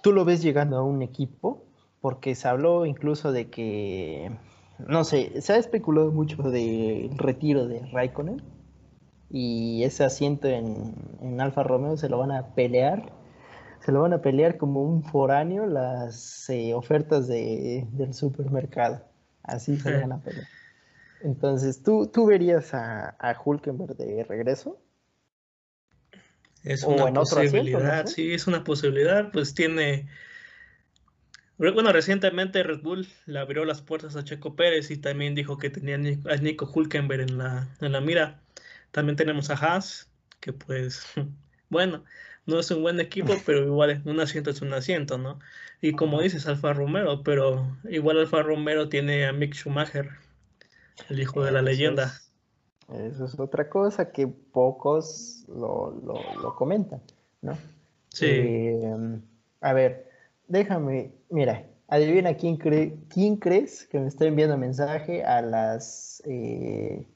tú lo ves llegando a un equipo, porque se habló incluso de que no sé, se ha especulado mucho del retiro de Raikkonen y ese asiento en, Alfa Romeo se lo van a pelear, se lo van a pelear como un foráneo las eh, ofertas de, del supermercado, así se lo van a pelear. Entonces, ¿tú, tú verías a, a Hulkenberg de regreso? Es una posibilidad, sí, es una posibilidad. Pues tiene. Bueno, recientemente Red Bull le abrió las puertas a Checo Pérez y también dijo que tenía a Nico Hulkenberg en la, en la mira. También tenemos a Haas, que pues, bueno, no es un buen equipo, pero igual un asiento es un asiento, ¿no? Y como dices, Alfa Romero, pero igual Alfa Romero tiene a Mick Schumacher, el hijo de la leyenda. eso es otra cosa que pocos lo, comentan, ¿no? Sí. Eh, a ver, déjame, mira, adivina quién, cree, quién crees que me está enviando mensaje a las... Eh,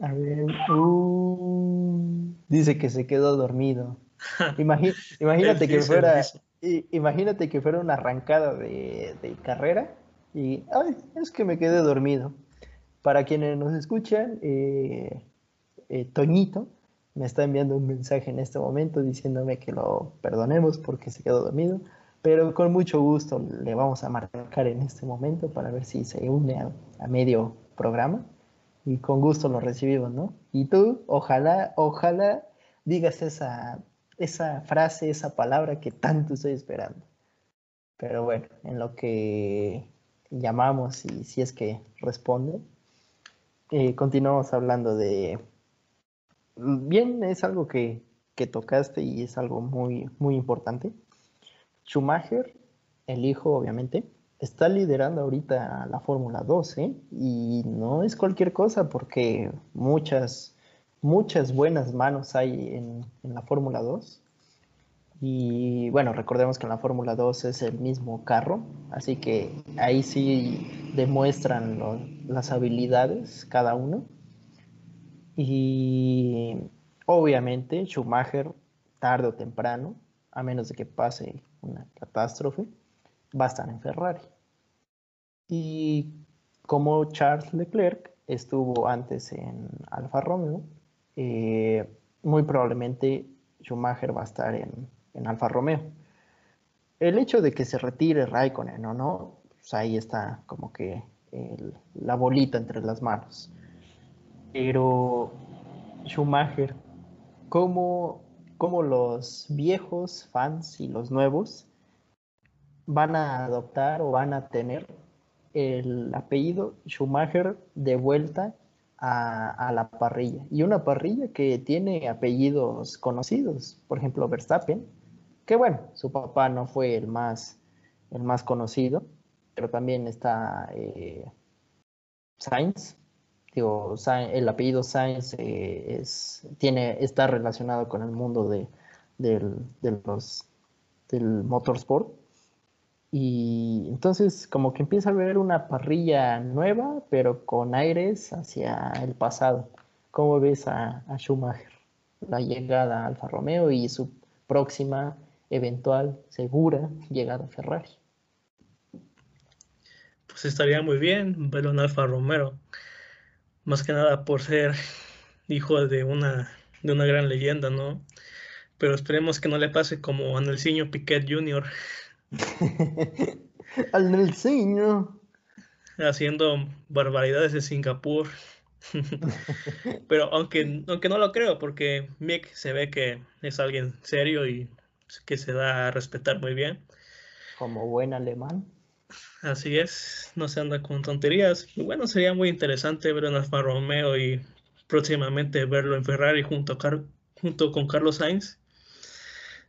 a ver, uh, dice que se quedó dormido. imagínate que fuera, imagínate que fuera una arrancada de, carrera y, ay, es que me quedé dormido. Para quienes nos escuchan, eh, eh, Toñito me está enviando un mensaje en este momento diciéndome que lo perdonemos porque se quedó dormido, pero con mucho gusto le vamos a marcar en este momento para ver si se une a medio programa y con gusto lo recibimos, ¿no? Y tú, ojalá, ojalá digas esa, esa frase, esa palabra que tanto estoy esperando. Pero bueno, en lo que llamamos y si es que responde, eh, continuamos hablando de... Bien, es algo que, que tocaste y es algo muy, muy importante. Schumacher, el hijo, obviamente, está liderando ahorita la Fórmula 2, ¿eh? Y no es cualquier cosa porque muchas, muchas buenas manos hay en, la Fórmula 2. Y bueno, recordemos que en la Fórmula 2 es el mismo carro, así que ahí sí demuestran las habilidades cada uno. Y obviamente Schumacher, tarde o temprano, a menos de que pase una catástrofe, va a estar en Ferrari. Y como Charles Leclerc estuvo antes en Alfa Romeo, eh, muy probablemente Schumacher va a estar en, Alfa Romeo. El hecho de que se retire Raikkonen o no, pues ahí está como que la bolita entre las manos. Pero Schumacher, como, como los viejos fans y los nuevos van a adoptar o van a tener el apellido Schumacher de vuelta a, la parrilla. Y una parrilla que tiene apellidos conocidos, por ejemplo Verstappen, que bueno, su papá no fue el más, el más conocido, pero también está eh, Sainz. Digo, el apellido Sainz eh, es, tiene, está relacionado con el mundo de, del, los, del motorsport. Y entonces como que empieza a ver una parrilla nueva, pero con aires hacia el pasado. ¿Cómo ves a, Schumacher? La llegada a Alfa Romeo y su próxima, eventual, segura llegada a Ferrari. Pues estaría muy bien verlo en Alfa Romeo. Más que nada por ser hijo de una, de una gran leyenda, ¿no? Pero esperemos que no le pase como a Nelsinho Piquet Jr. Al Nelsinho. Haciendo barbaridades en Singapur. Pero aunque, aunque no lo creo, porque Mick se ve que es alguien serio y que se da a respetar muy bien. Como buen alemán. Así es, no se anda con tonterías. Y bueno, sería muy interesante ver en Alfa Romeo y próximamente verlo en Ferrari junto, junto con Carlos Sainz.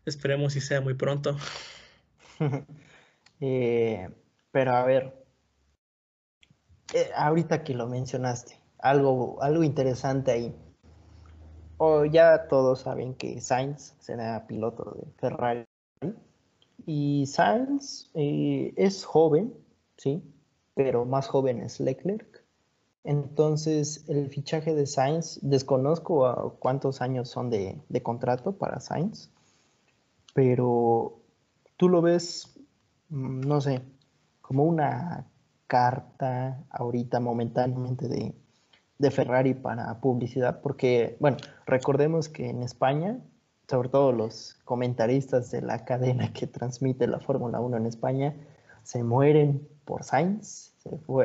Esperemos si sea muy pronto. Eh, pero a ver, eh, ahorita que lo mencionaste, algo, algo interesante ahí. O ya todos saben que Sainz será piloto de Ferrari. Y Sainz eh, es joven, sí, pero más joven es Leclerc. Entonces, el fichaje de Sainz, desconozco cuántos años son de, de contrato para Sainz, pero tú lo ves, mm, no sé, como una carta ahorita momentáneamente de, Ferrari para publicidad, porque, bueno, recordemos que en España, sobre todo los comentaristas de la cadena que transmite la Fórmula 1 en España, se mueren por Sainz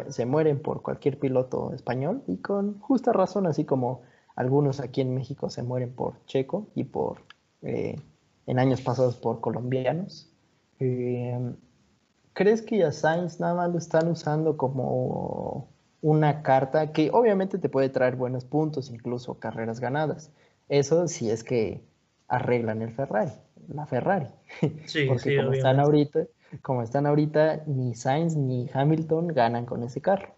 se, mueren por cualquier piloto español y con justa razón, así como algunos aquí en México se mueren por Checo y por eh, en años pasados por colombianos. Eh, ¿Crees que a Sainz nada más lo están usando como una carta que obviamente te puede traer buenos puntos, incluso carreras ganadas? Eso si es que arreglan el Ferrari, la Ferrari. Sí, Porque como están ahorita, como están ahorita, ni Sainz ni Hamilton ganan con ese carro.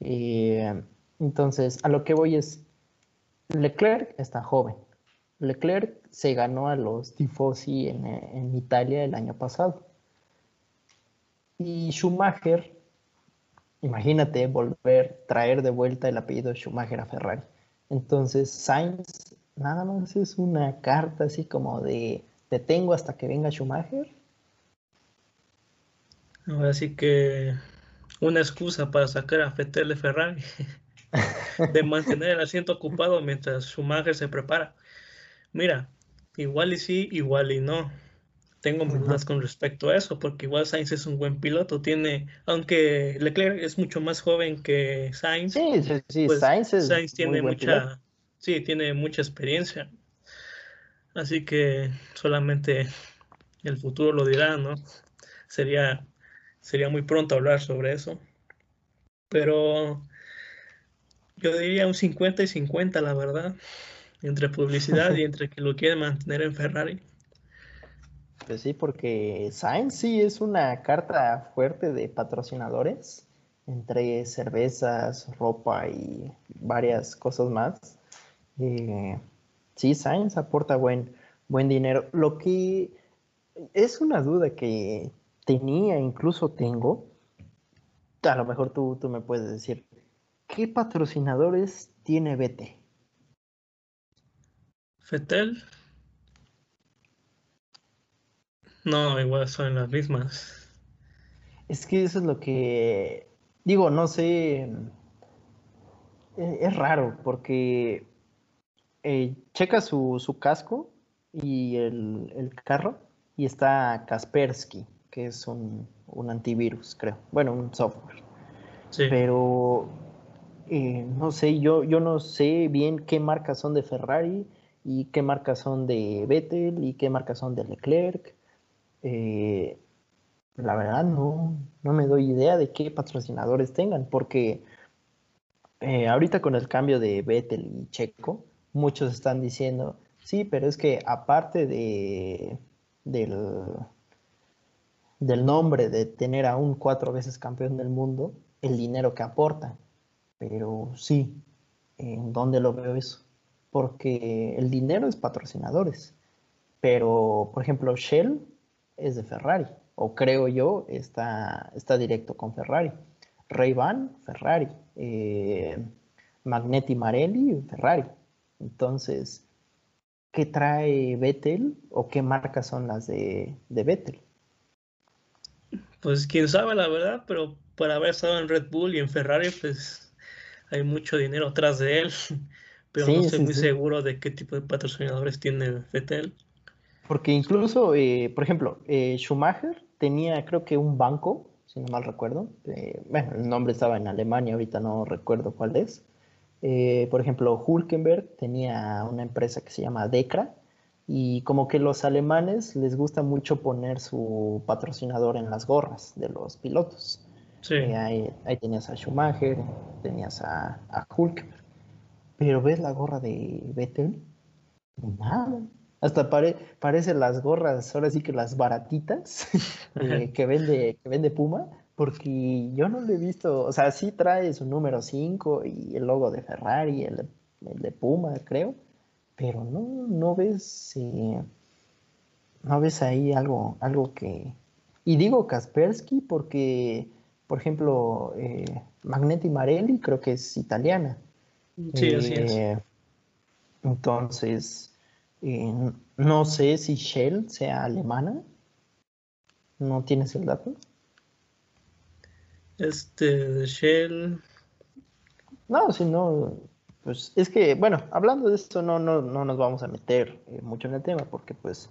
Eh, entonces, a lo que voy es, Leclerc está joven. Leclerc se ganó a los tifosi en, en Italia el año pasado. Y Schumacher, imagínate volver, traer de vuelta el apellido Schumacher a Ferrari. Entonces, Sainz nada más es una carta así como de te tengo hasta que venga Schumacher Ahora sí que una excusa para sacar a Fettel de Ferrari, de mantener el asiento ocupado mientras Schumacher se prepara. Mira, igual y sí, igual y no. Tengo mis dudas con respecto a eso, porque igual Sainz es un buen piloto. Tiene, aunque Leclerc es mucho más joven que Sainz. Sí, sí, sí. Pues Sainz, Sainz tiene mucha, sí, tiene mucha experiencia. Así que solamente el futuro lo dirá, ¿no? Sería sería muy pronto hablar sobre eso. Pero yo diría un 50 y 50, la verdad, entre publicidad y entre que lo quiere mantener en Ferrari. Pues sí, porque Sainz sí es una carta fuerte de patrocinadores, entre cervezas, ropa y varias cosas más. Eh, sí, Sainz aporta buen, buen dinero. Lo que es una duda que tenía, incluso tengo, a lo mejor tú, tú me puedes decir, ¿qué patrocinadores tiene BT? Fetel. No, igual son las mismas. Es que eso es lo que digo, no sé. E, es raro porque eh, checa su, su, casco y el, el, carro y está Kaspersky que es un, antivirus, creo. Bueno, un software. Pero eh, no sé, yo, yo no sé bien qué marcas son de Ferrari y qué marcas son de Vettel y qué marcas son de Leclerc. Eh, la verdad no, no me doy idea de qué patrocinadores tengan, porque eh, ahorita con el cambio de Vettel y Checo, muchos están diciendo, sí, pero es que aparte de, del, del nombre de tener a un cuatro veces campeón del mundo, el dinero que aporta. Pero sí, ¿en dónde lo veo eso? Porque el dinero es patrocinadores. Pero, por ejemplo, Shell es de Ferrari, o creo yo, está, está directo con Ferrari. Ray-Ban, Ferrari. Eh, Magnetti Marelli, Ferrari. Entonces, ¿qué trae Vettel o qué marcas son las de, de Vettel? Pues quién sabe la verdad, pero por haber estado en Red Bull y en Ferrari, pues hay mucho dinero atrás de él. Pero no estoy muy seguro de qué tipo de patrocinadores tiene Vettel. Porque incluso, eh, por ejemplo, eh, Schumacher tenía creo que un banco, si no mal recuerdo. Eh, bueno, el nombre estaba en Alemania, ahorita no recuerdo cuál es. por ejemplo, Hulkenberg tenía una empresa que se llama Decra, y como que los alemanes les gusta mucho poner su patrocinador en las gorras de los pilotos. Sí. Eh, ahí, tenías a Schumacher, tenías a, a Hulkenberg. Pero ves la gorra de Vettel, nada. Hasta pare, parece las gorras, ahora sí que las baratitas eh, que, vende, que vende Puma, porque yo no le he visto, o sea, sí trae su número 5 y el logo de Ferrari, el, el de Puma, creo pero no, no ves, eh, no ves ahí algo, algo que... Y digo Kaspersky porque, por ejemplo, eh, Magnetti Marelli creo que es italiana. Sí, así es. Eh, no sé si Shell sea alemana. ¿No tienes el dato? Este, de Shell. No, si no, pues es que, bueno, hablando de esto, no, no, no nos vamos a meter eh, mucho en el tema, porque pues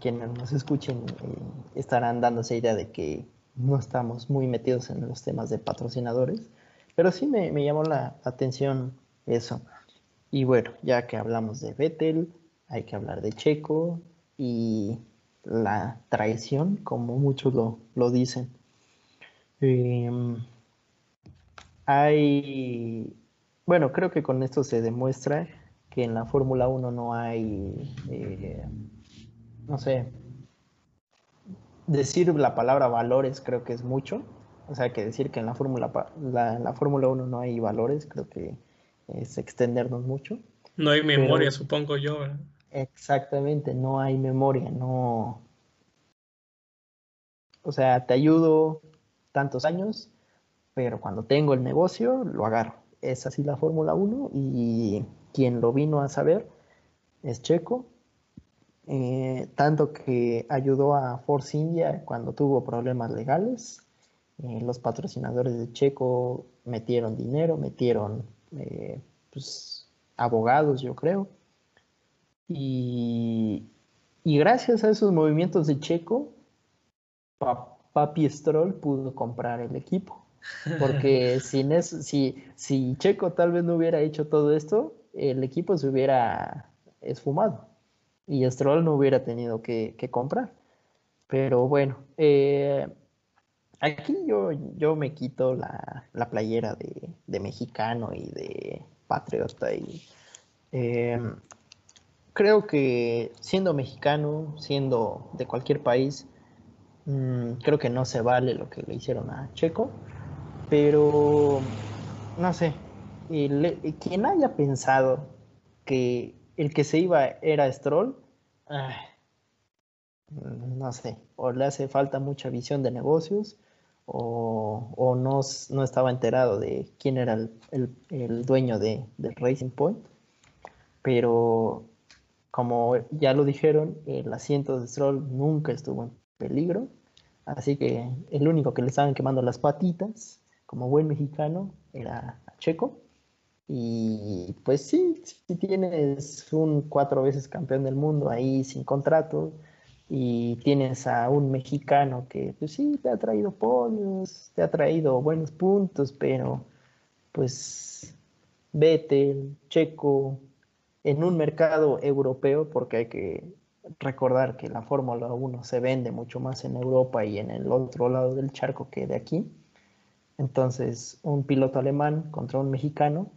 quienes nos escuchen eh, estarán dándose idea de que no estamos muy metidos en los temas de patrocinadores, pero sí me, llamó la atención eso. Y bueno, ya que hablamos de Vettel, hay que hablar de Checo y la traición, como muchos lo, dicen. Em, hay, bueno, creo que con esto se demuestra que en la Fórmula 1 no hay, eh, no sé, decir la palabra valores creo que es mucho. O sea, que decir que en la Fórmula la, Fórmula 1 no hay valores, creo que es extendernos mucho. No hay memoria, supongo yo. Exactamente, no hay memoria, no. O sea, te ayudo tantos años, pero cuando tengo el negocio, lo agarro. Es así la Fórmula 1 y quien lo vino a saber es Checo eh, tanto que ayudó a Force India cuando tuvo problemas legales. Eh, los patrocinadores de Checo metieron dinero, metieron eh, pues, abogados, yo creo. Y, gracias a esos movimientos de Checo, Papi Stroll pudo comprar el equipo. Porque sin eso, si, si Checo tal vez no hubiera hecho todo esto, el equipo se hubiera esfumado y Stroll no hubiera tenido que, comprar. Pero bueno, eh, aquí yo, yo me quito la, playera de, mexicano y de patriota y em, creo que siendo mexicano, siendo de cualquier país, mm, creo que no se vale lo que le hicieron a Checo, pero no sé, quien haya pensado que el que se iba era Stroll, no sé, o le hace falta mucha visión de negocios o, no, estaba enterado de quién era el, dueño de, del Racing Point. Pero como ya lo dijeron, el asiento de Stroll nunca estuvo en peligro. Así que el único que le estaban quemando las patitas, como buen mexicano, era Checo. Y pues sí, si tienes un cuatro veces campeón del mundo ahí sin contrato y tienes a un mexicano que pues sí te ha traído podios, te ha traído buenos puntos, pero pues vete, Checo, en un mercado europeo, porque hay que recordar que la Fórmula 1 se vende mucho más en Europa y en el otro lado del charco que de aquí. Entonces, un piloto alemán contra un mexicano,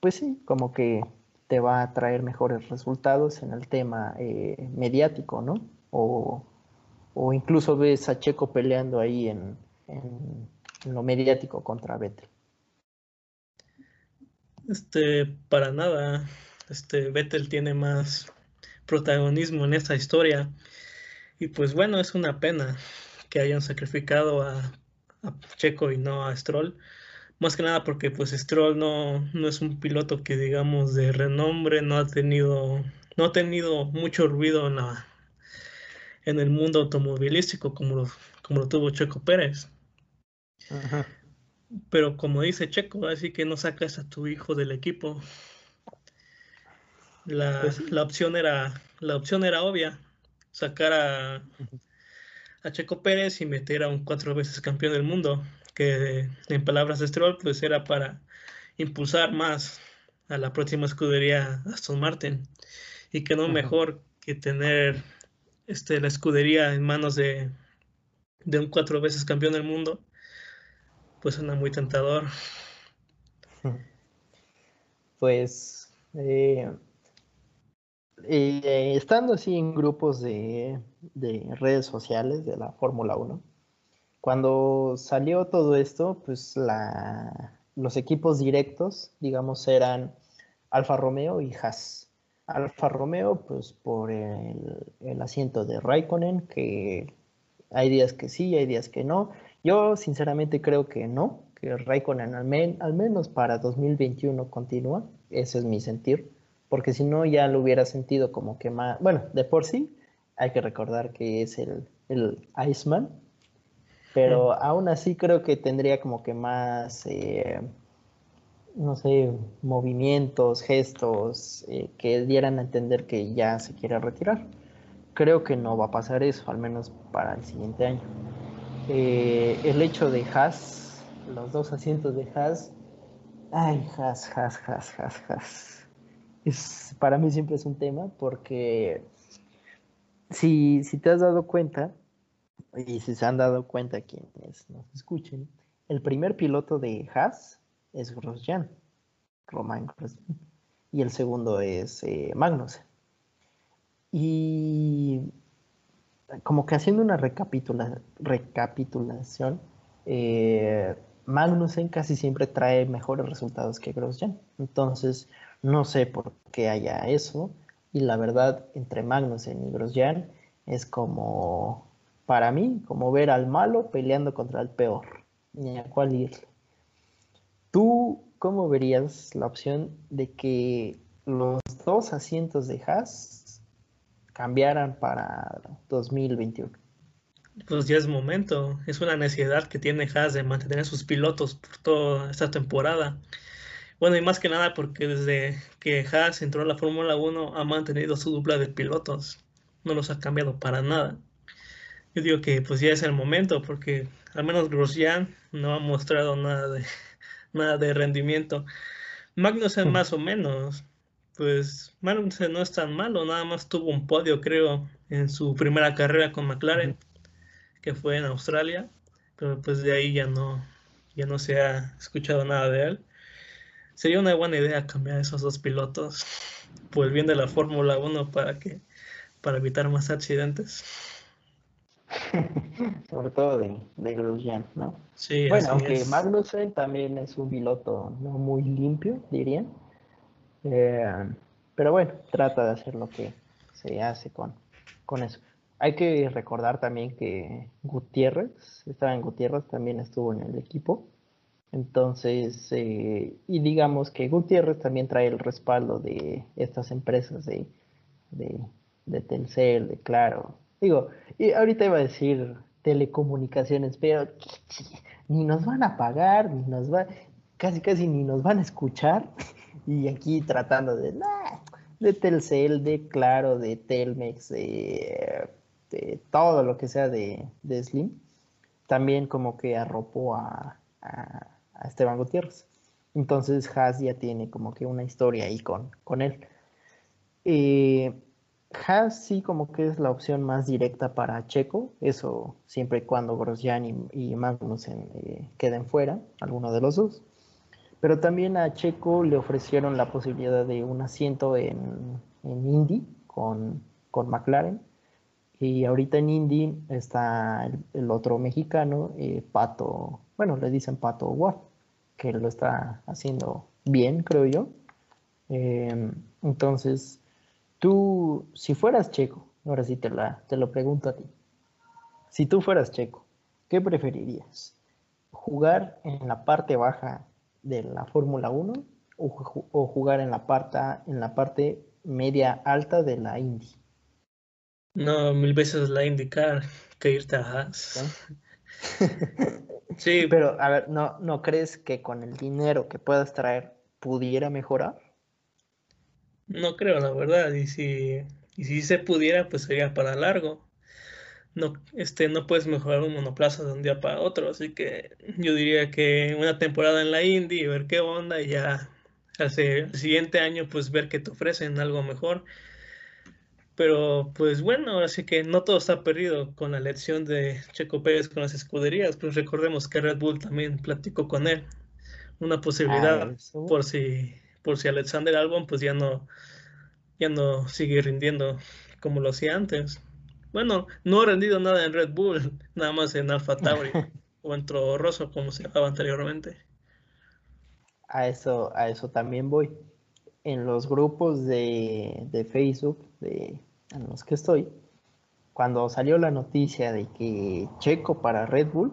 pues sí, como que te va a traer mejores resultados en el tema eh, mediático, ¿no? O, incluso ves a Checo peleando ahí en, lo mediático contra Vettel. Este, para nada, este Vettel tiene más protagonismo en esta historia. Y pues bueno, es una pena que hayan sacrificado a, a Checo y no a Stroll más que nada porque pues Stroll no, no es un piloto que digamos de renombre, no ha tenido, no ha tenido mucho ruido en, la, en el mundo automovilístico como lo, como lo tuvo Checo Pérez. Pero como dice Checo, así que no sacas a tu hijo del equipo. La, pues la, opción era la opción era obvia, sacar a, a Checo Pérez y meter a un cuatro veces campeón del mundo que en palabras de Stroll, pues era para impulsar más a la próxima escudería Aston Martin. Y que no mejor que tener este, la escudería en manos de, de un cuatro veces campeón del mundo, pues suena muy tentador. Pues eh, eh, estando así en grupos de, de redes sociales de la Fórmula 1, cuando salió todo esto, pues los equipos directos, digamos, eran Alfa Romeo y Haas. Alfa Romeo, pues por el, asiento de Raikkonen, que hay días que sí, hay días que no. Yo sinceramente creo que no, que Raikkonen al, al menos para 2021 continúa, ese es mi sentir, porque si no ya lo hubiera sentido como que más, bueno, de por sí hay que recordar que es el, el Iceman, pero aún así creo que tendría como que más, eh, no sé, movimientos, gestos eh, que dieran a entender que ya se quiere retirar. Creo que no va a pasar eso, al menos para el siguiente año. Eh, el hecho de Haas, los dos asientos de Haas, ay, Haas, Haas, Haas, Haas, Haas. Para mí siempre es un tema porque si, si te has dado cuenta, y si se han dado cuenta quienes nos escuchen, el primer piloto de Haas es Grosjean, Romain Grosjean, y el segundo es eh, Magnussen. Y como que haciendo una recapitula, recapitulación, eh, Magnussen casi siempre trae mejores resultados que Grosjean. Entonces, no sé por qué haya eso. Y la verdad, entre Magnussen y Grosjean es como, para mí, como ver al malo peleando contra el peor. Ni a cuál irle. ¿Tú cómo verías la opción de que los dos asientos de Haas cambiaran para 2021? Pues ya es momento, es una necesidad que tiene Haas de mantener a sus pilotos por toda esta temporada. Bueno, y más que nada porque desde que Haas entró a la Fórmula 1 ha mantenido su dupla de pilotos, no los ha cambiado para nada. Yo digo que pues ya es el momento porque al menos Grosjean no ha mostrado nada de, nada de rendimiento. Magnussen más o menos, pues Magnussen no es tan malo, nada más tuvo un podio creo en su primera carrera con McLaren, que fue en Australia, pero pues de ahí ya no, ya no se ha escuchado nada de él. Sería una buena idea cambiar esos dos pilotos por el bien de la Fórmula 1 para que para evitar más accidentes. Sobre todo de, de Grosjean, ¿no? Sí, bueno, aunque Magnussen también es un piloto no muy limpio, diría. Eh, pero bueno, trata de hacer lo que se hace con, con eso. Hay que recordar también que Gutiérrez, estaba en Gutiérrez, también estuvo en el equipo. Entonces, eh, y digamos que Gutiérrez también trae el respaldo de estas empresas de, de, de Telcel, de Claro, Digo, y ahorita iba a decir telecomunicaciones, pero ni nos van a pagar, ni nos va, casi casi ni nos van a escuchar. Y aquí tratando de, de Telcel, de Claro, de Telmex, de, todo lo que sea de, Slim, también como que arropó a, Esteban Gutiérrez. Entonces Haas ya tiene como que una historia ahí con, con él. Eh, Haas sí como que es la opción más directa para Checo, eso siempre y cuando Grosjean y, Magnussen eh, queden fuera, alguno de los dos. Pero también a Checo le ofrecieron la posibilidad de un asiento en, Indy con, con, McLaren. Y ahorita en Indy está el, otro mexicano, eh, Pato, bueno, le dicen Pato Ward, que lo está haciendo bien, creo yo. Eh, entonces, Tú, si fueras checo, ahora sí te, la, te lo pregunto a ti. Si tú fueras checo, ¿qué preferirías? ¿Jugar en la parte baja de la Fórmula 1 o, jugar en la, en la parte media alta de la Indy? No, mil veces la indicar que irte a Haas. sí. Pero, a ver, ¿no, ¿no crees que con el dinero que puedas traer pudiera mejorar? No creo, la verdad. Y si, y si se pudiera, pues sería para largo. No, este, no puedes mejorar un monoplaza de un día para otro. Así que yo diría que una temporada en la Indy, ver qué onda y ya hace el siguiente año, pues ver que te ofrecen algo mejor. Pero pues bueno, ahora sí que no todo está perdido con la elección de Checo Pérez con las escuderías. Pues recordemos que Red Bull también platicó con él. Una posibilidad ah, por si por si Alexander Albon pues ya no, ya no sigue rindiendo como lo hacía antes. Bueno, no ha rendido nada en Red Bull, nada más en Alfa Tauri o en Toro Rosso como se llamaba anteriormente. A eso, a eso también voy. En los grupos de, Facebook de, en los que estoy, cuando salió la noticia de que Checo para Red Bull,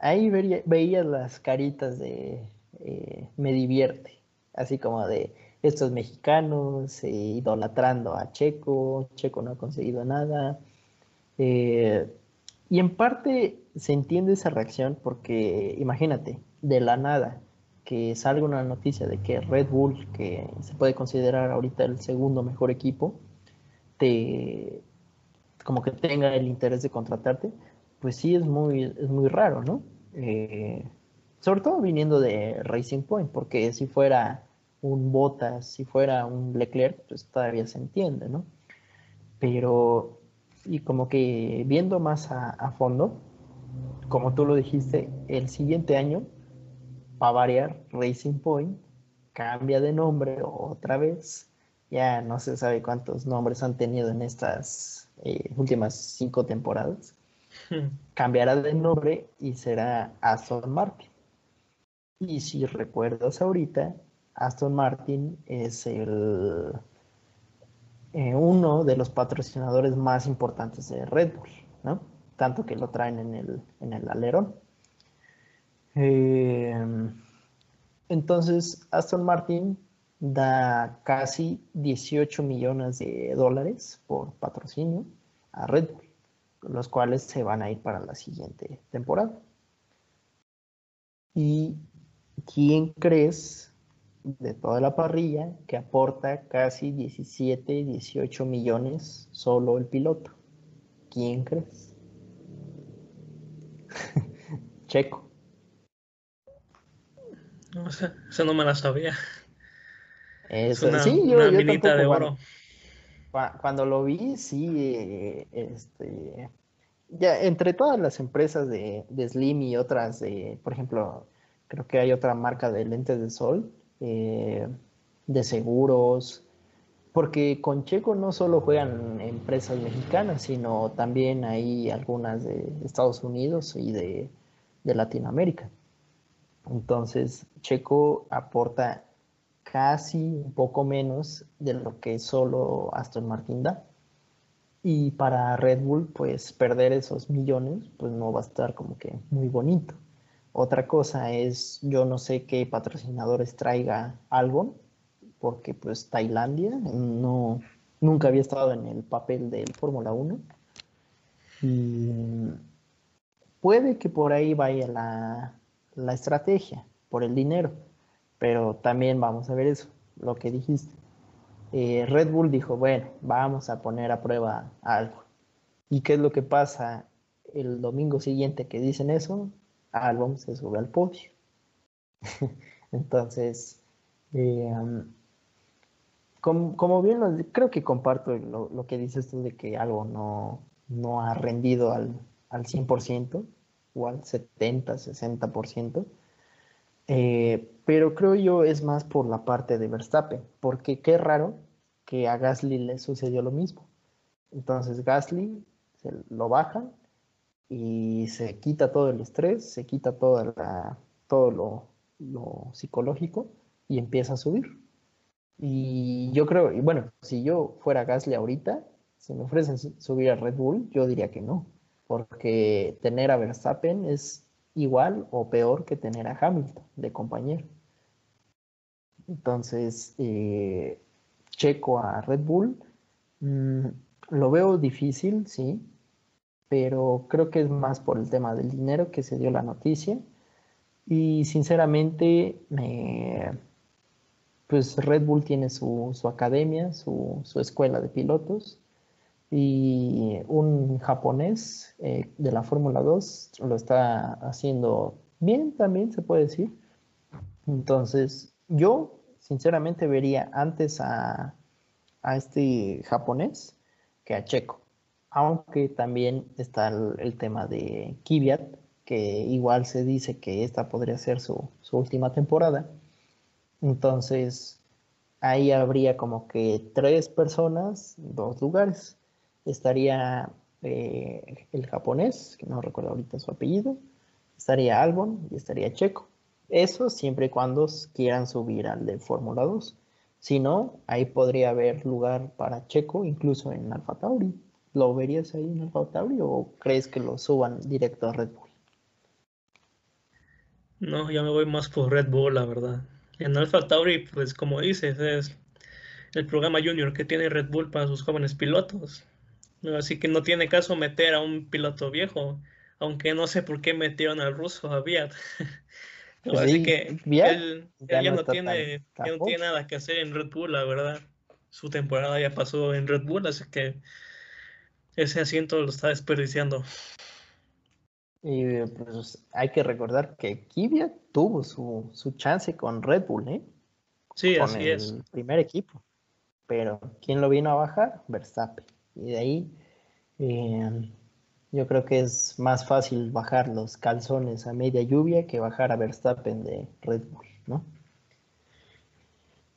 ahí veía, las caritas de eh, me divierte así como de estos mexicanos eh, idolatrando a Checo, Checo no ha conseguido nada. Eh, y en parte se entiende esa reacción porque imagínate, de la nada, que salga una noticia de que Red Bull, que se puede considerar ahorita el segundo mejor equipo, te como que tenga el interés de contratarte, pues sí es muy, es muy raro, ¿no? Eh, sobre todo viniendo de Racing Point, porque si fuera un Bottas, si fuera un Leclerc, pues todavía se entiende, ¿no? Pero, y como que viendo más a, fondo, como tú lo dijiste, el siguiente año, va a variar, Racing Point cambia de nombre otra vez. Ya no se sabe cuántos nombres han tenido en estas eh, últimas cinco temporadas. Hmm. Cambiará de nombre y será Aston Martin. Y si recuerdas ahorita, Aston Martin es el, eh, uno de los patrocinadores más importantes de Red Bull, ¿no? Tanto que lo traen en el, en el alerón. Eh, entonces, Aston Martin da casi 18 millones de dólares por patrocinio a Red Bull, los cuales se van a ir para la siguiente temporada. ¿Y quién crees de toda la parrilla que aporta casi 17, 18 millones solo el piloto. ¿Quién crees? Checo. No sé, eso no me la sabía. Es una, sí, yo, de oro. Cuando, lo vi, sí, eh, este, ya entre todas las empresas de, de Slim y otras, de, por ejemplo, creo que hay otra marca de lentes de sol, eh, de seguros, porque con Checo no solo juegan empresas mexicanas, sino también hay algunas de Estados Unidos y de, Latinoamérica. Entonces, Checo aporta casi un poco menos de lo que solo Aston Martin da. Y para Red Bull, pues perder esos millones, pues no va a estar como que muy bonito. Otra cosa es, yo no sé qué patrocinadores traiga Albon, porque pues Tailandia no, nunca había estado en el papel del Fórmula 1. Y puede que por ahí vaya la, la estrategia, por el dinero, pero también vamos a ver eso, lo que dijiste. Eh, Red Bull dijo, bueno, vamos a poner a prueba algo. ¿Y qué es lo que pasa el domingo siguiente que dicen eso? álbum se sube al podio. Entonces, eh, como, bien creo que comparto lo, que dices tú de que algo no, no ha rendido al, al 100% o al 70, 60%. Eh, pero creo yo es más por la parte de Verstappen, porque qué raro que a Gasly le sucedió lo mismo. Entonces Gasly se lo baja y se quita todo el estrés, se quita toda todo lo, psicológico y empieza a subir. Y yo creo, y bueno, si yo fuera Gasly ahorita, si me ofrecen subir a Red Bull, yo diría que no, porque tener a Verstappen es igual o peor que tener a Hamilton de compañero. Entonces, eh, checo a Red Bull, mm, lo veo difícil, sí, pero creo que es más por el tema del dinero que se dio la noticia. Y sinceramente, pues Red Bull tiene su, academia, su, escuela de pilotos, y un japonés eh, de la Fórmula 2 lo está haciendo bien también, se puede decir. Entonces, yo sinceramente vería antes a, a este japonés que a Checo aunque también está el, tema de Kiviat, que igual se dice que esta podría ser su, última temporada. Entonces, ahí habría como que tres personas, dos lugares. Estaría eh, el japonés, que no recuerdo ahorita su apellido, estaría Albon y estaría Checo. Eso siempre y cuando quieran subir al de Fórmula 2. Si no, ahí podría haber lugar para Checo, incluso en Alfa Tauri. ¿Lo verías ahí en Alfa Tauri o crees que lo suban directo a Red Bull? No, ya me voy más por Red Bull, la verdad. En Alfa Tauri, pues como dices, es el programa junior que tiene Red Bull para sus jóvenes pilotos. Así que no tiene caso meter a un piloto viejo, aunque no sé por qué metieron al ruso, a Viat. Así que él, ya, no, tiene, no tiene nada que hacer en Red Bull, la verdad. Su temporada ya pasó en Red Bull, así que ese asiento lo está desperdiciando. Y pues hay que recordar que Kvyat tuvo su, chance con Red Bull, ¿eh? Sí, con así el primer equipo. Pero ¿quién lo vino a bajar? Verstappen. Y de ahí eh, yo creo que es más fácil bajar los calzones a media lluvia que bajar a Verstappen de Red Bull, ¿no?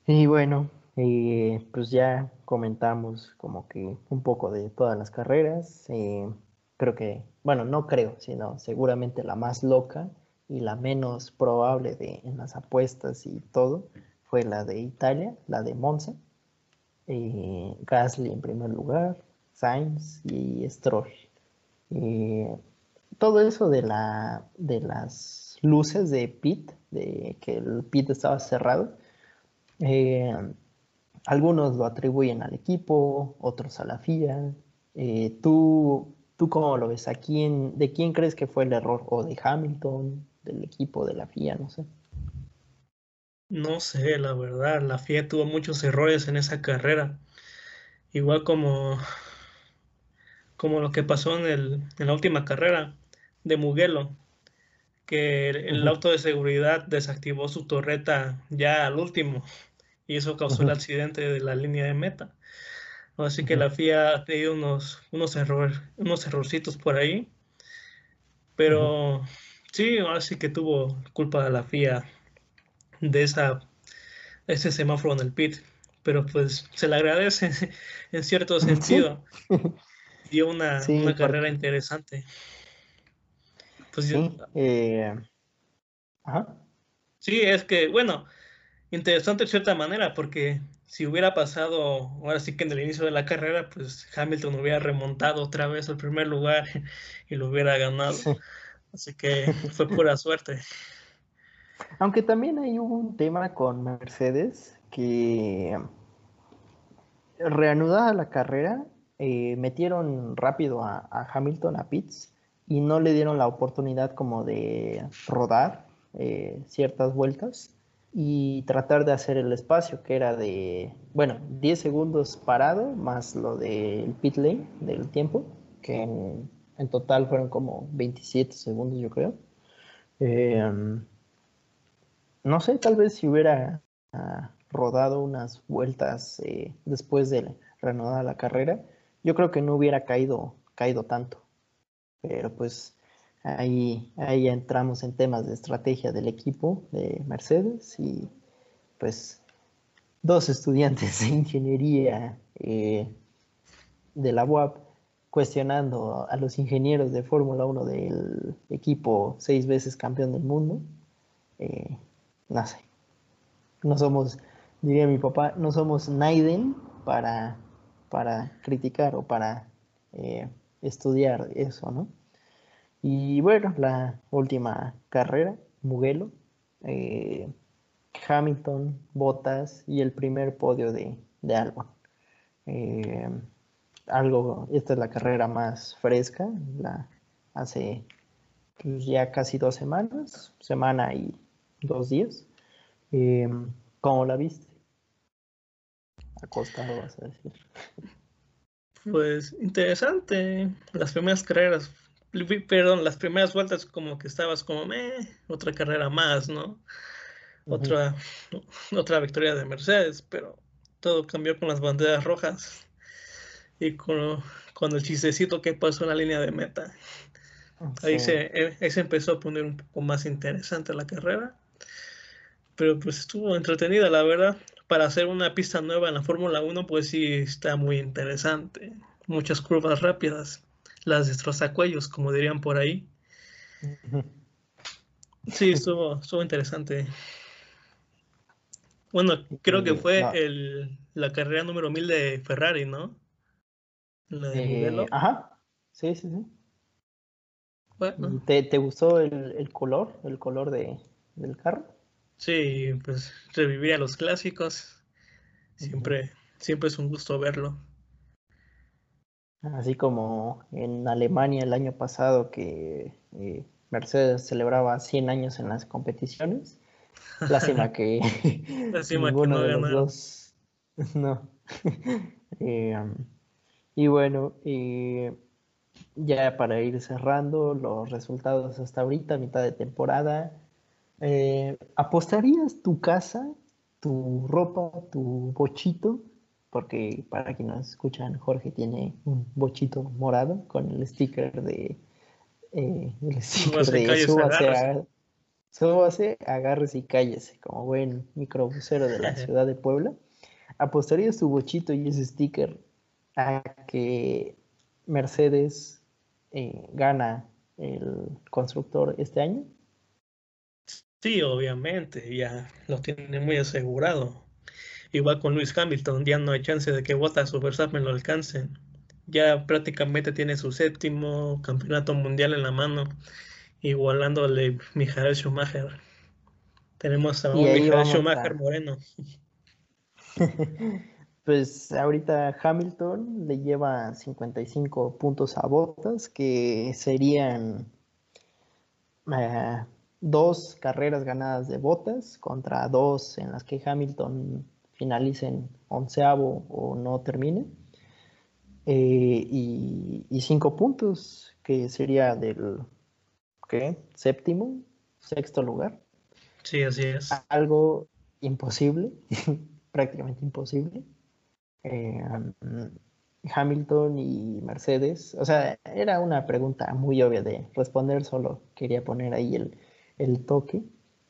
Y bueno, eh, pues ya comentamos como que un poco de todas las carreras. Eh, creo que, bueno, no creo, sino seguramente la más loca y la menos probable de, en las apuestas y todo fue la de Italia, la de Monza. Eh, Gasly en primer lugar, Sainz y Stroll. todo eso de, la, de las luces de pit, de que el pit estaba cerrado, eh, algunos lo atribuyen al equipo, otros a la FIA. Eh, ¿tú, ¿Tú cómo lo ves? ¿A quién, ¿De quién crees que fue el error? ¿O de Hamilton, del equipo, de la FIA? No sé. No sé, la verdad, la FIA tuvo muchos errores en esa carrera. Igual como, como lo que pasó en, el, en la última carrera de Mugello, que el, auto de seguridad desactivó su torreta ya al último y eso causó el accidente de la línea de meta. Así que la FIA ha tenido unos, unos, errores, unos errorcitos por ahí. Pero sí, ahora sí que tuvo culpa de la FIA de esa, ese semáforo en el pit. Pero pues se le agradece en cierto sentido. Dio una, carrera interesante. Pues sí, eh, sí, es que, bueno, interesante de cierta manera, porque si hubiera pasado, ahora sí que en el inicio de la carrera, pues Hamilton hubiera remontado otra vez al primer lugar y lo hubiera ganado. Así que fue pura suerte. Aunque también hay un tema con Mercedes que reanudada la carrera, eh, metieron rápido a, Hamilton a Pitts y no le dieron la oportunidad como de rodar eh, ciertas vueltas y tratar de hacer el espacio, que era de, bueno, 10 segundos parado, más lo del pit lane del tiempo, que en, total fueron como 27 segundos, yo creo. Em, no sé, tal vez si hubiera ah, rodado unas vueltas eh, después de reanudar la carrera, yo creo que no hubiera caído, caído tanto. Pero pues Ahí, ahí entramos en temas de estrategia del equipo de Mercedes y pues dos estudiantes de ingeniería eh, de la UAP cuestionando a los ingenieros de Fórmula 1 del equipo seis veces campeón del mundo. Eh, no sé, no somos, diría mi papá, no somos Naiden para, para criticar o para eh, estudiar eso, ¿no? Y bueno, la última carrera, Mugello, eh, Hamilton, Bottas y el primer podio de, de Albon. Eh, algo, esta es la carrera más fresca, la hace ya casi dos semanas, semana y dos días. Eh, ¿Cómo la viste? Acostado, vas a decir. Pues interesante. Las primeras carreras perdón, las primeras vueltas como que estabas como, meh, otra carrera más, ¿no? Otra, otra victoria de Mercedes, pero todo cambió con las banderas rojas y con, con el chistecito que pasó en la línea de meta. Ahí, se, eh, ahí se empezó a poner un poco más interesante la carrera, pero pues estuvo entretenida, la verdad. Para hacer una pista nueva en la Fórmula 1, pues sí está muy interesante. Muchas curvas rápidas las destrozacuellos, como dirían por ahí. Sí, estuvo, estuvo interesante. Bueno, creo que fue el, la carrera número 1000 de Ferrari, ¿no? La de eh, Ajá, sí, sí, sí. Bueno. ¿Te, ¿Te, gustó el, el, color, el color de, del carro? Sí, pues revivir a los clásicos. Siempre, siempre es un gusto verlo. Así como en Alemania el año pasado que eh, Mercedes celebraba 100 años en las competiciones. Lástima que ninguno de los dos. No. Eh, y bueno, ya para ir cerrando los resultados hasta ahorita, mitad de temporada, eh, ¿apostarías tu casa, tu ropa, tu bochito? Porque para quienes nos escuchan, Jorge tiene un bochito morado con el sticker de... Eh, el sticker de súbase, agarres y cállese, como buen microbusero de la ciudad de Puebla. ¿Apostarías tu bochito y ese sticker a que Mercedes eh, gana el constructor este año? Sí, obviamente, ya lo tiene muy asegurado. Igual con Luis Hamilton, ya no hay chance de que Bottas o Verstappen lo alcancen. Ya prácticamente tiene su séptimo campeonato mundial en la mano, igualándole Michael Schumacher. Tenemos a un Michael Schumacher moreno. Pues ahorita Hamilton le lleva 55 puntos a Bottas, que serían eh, dos carreras ganadas de Bottas contra dos en las que Hamilton finalice en onceavo o no termine. Eh, y, cinco puntos, que sería del ¿qué? séptimo, sexto lugar. Sí, así es. Algo imposible, prácticamente imposible. Eh, Hamilton y Mercedes. O sea, era una pregunta muy obvia de responder, solo quería poner ahí el, toque.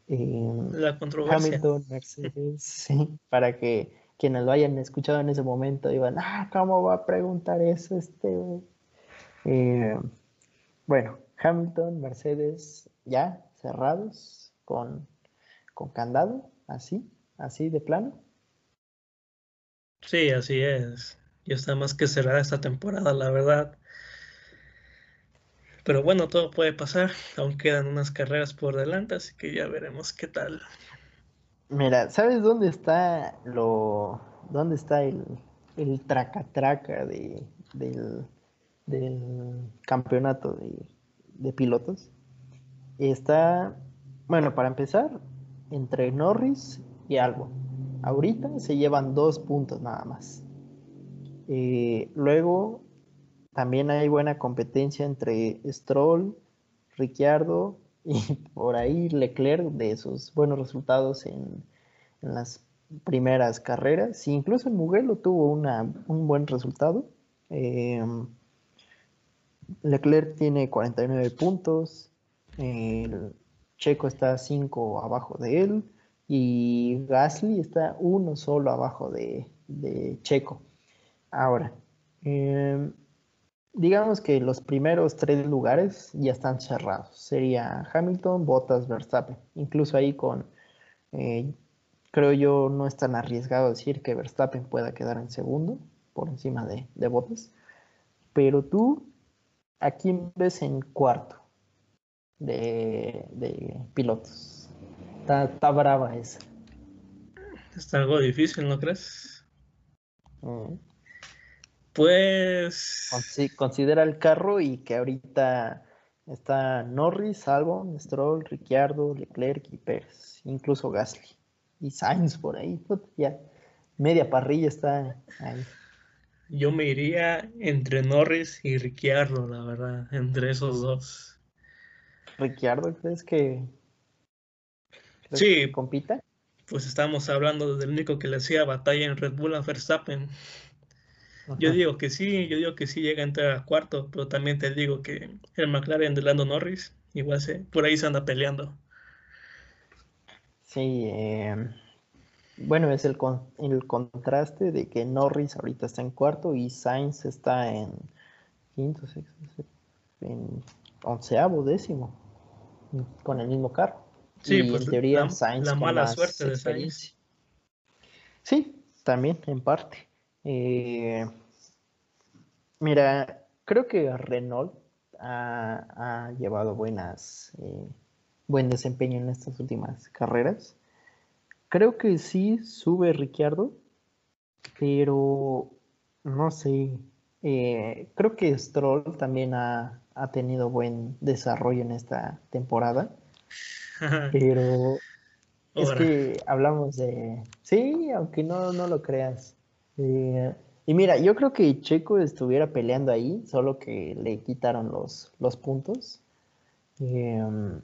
Eh, La controversia. Hamilton, Mercedes, sí, para que quienes lo hayan escuchado en ese momento digan, ah, ¿cómo va a preguntar eso este? Eh, bueno, Hamilton, Mercedes, ya cerrados con, con candado, así, así de plano. Sí, así es. Ya está más que cerrada esta temporada, la verdad. Pero bueno, todo puede pasar. Aún quedan unas carreras por delante, así que ya veremos qué tal. Mira, ¿sabes dónde está lo. dónde está el, el traca-traca de, del, del campeonato de, de pilotos? Está, bueno, para empezar, entre Norris y Albon. Ahorita se llevan dos puntos nada más. Eh, luego también hay buena competencia entre Stroll, Ricciardo y por ahí Leclerc de sus buenos resultados en, las primeras carreras. incluso el Mugello tuvo un buen resultado. Eh, Leclerc tiene 49 puntos. El Checo está 5 abajo de él y Gasly está uno solo abajo de, Checo. Ahora, em, digamos que los primeros tres lugares ya están cerrados. Sería Hamilton, Bottas, Verstappen. Incluso ahí con, eh, creo yo, no es tan arriesgado decir que Verstappen pueda quedar en segundo por encima de, de Bottas. Pero tú, ¿a quién ves en cuarto de, de pilotos? Está, brava esa. Está algo difícil, ¿no crees? Mm. Pues. considera el carro y que ahorita está Norris, Albon, Stroll, Ricciardo, Leclerc y Pérez, incluso Gasly. Y Sainz por ahí, ya media parrilla está ahí. Yo me iría entre Norris y Ricciardo, la verdad, entre esos dos. Ricciardo, ¿crees que sí, compita. Pues estamos hablando del único que le hacía batalla en Red Bull a Verstappen. Yo digo que sí, yo digo que sí llega a entrar a cuarto, pero también te digo que el McLaren de Lando Norris, igual se, por ahí se anda peleando. Sí, em, bueno, es el, el contraste de que Norris ahorita está en cuarto y Sainz está en quinto, sexto, en onceavo, décimo, con el mismo carro. Sí, pues teoría la, mala suerte de Sainz. Sí, también en parte. Eh, mira, creo que Renault ha, llevado buenas, eh, buen desempeño en estas últimas carreras. Creo que sí sube Ricciardo, pero no sé. Eh, creo que Stroll también ha, ha tenido buen desarrollo en esta temporada. Pero es que hablamos de... Sí, aunque no, no lo creas. Eh, Y mira, yo creo que Checo estuviera peleando ahí, solo que le quitaron los, los puntos. Em,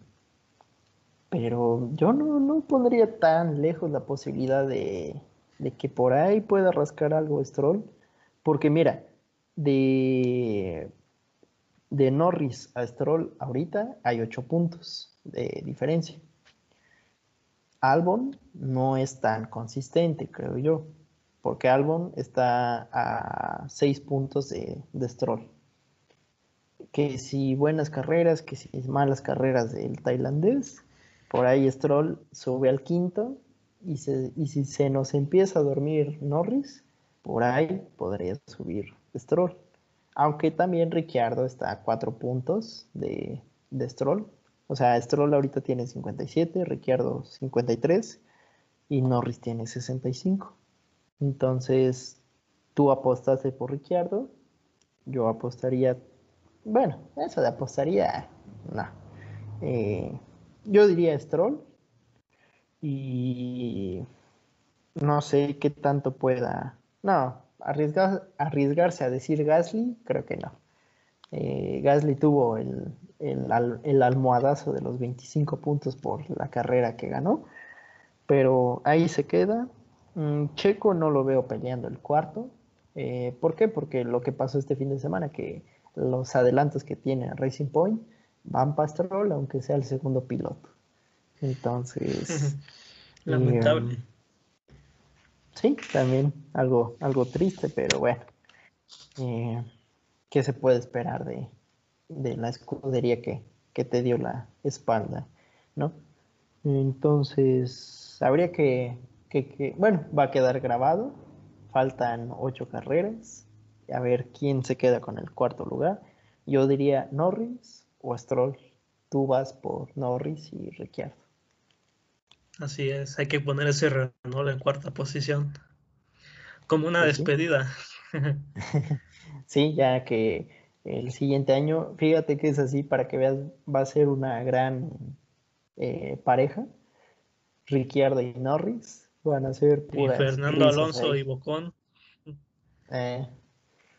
pero yo no, no, pondría tan lejos la posibilidad de, de, que por ahí pueda rascar algo Stroll. Porque mira, de, de Norris a Stroll ahorita hay 8 puntos de diferencia. Albon no es tan consistente, creo yo, porque Albon está a 6 puntos de, Stroll. Que si buenas carreras, que si malas carreras del tailandés, por ahí Stroll sube al quinto y, si se nos empieza a dormir Norris, por ahí podría subir Stroll. Aunque también Ricciardo está a 4 puntos de, de Stroll. O sea, Stroll ahorita tiene 57, Ricciardo 53 y Norris tiene 65. Entonces, tú apostaste por Ricciardo, yo apostaría, bueno, eso de apostaría, no. Eh, yo diría Stroll y no sé qué tanto pueda, no, arriesgarse a decir Gasly, creo que no. Eh, Gasly tuvo el, el, almohadazo de los 25 puntos por la carrera que ganó, pero ahí se queda. Mm, Checo no lo veo peleando el cuarto. Eh, ¿Por qué? Porque lo que pasó este fin de semana, que los adelantos que tiene Racing Point van para Stroll, aunque sea el segundo piloto. Entonces. Lamentable. Eh, sí, también algo, algo triste, pero bueno. Eh, ¿Qué se puede esperar de, de la escudería que, que, te dio la espalda? ¿No? Entonces, habría que, que, que, bueno, va a quedar grabado. Faltan ocho carreras. A ver quién se queda con el cuarto lugar. Yo diría Norris o Stroll. Tú vas por Norris y Ricciardo. Así es, hay que poner ese Renault en cuarta posición. Como una pues despedida. Sí. ya que el siguiente año, fíjate que es así, para que veas, va a ser una gran eh, pareja. Ricciardo y Norris van a ser puras Y Fernando Alonso y Bocón. Eh,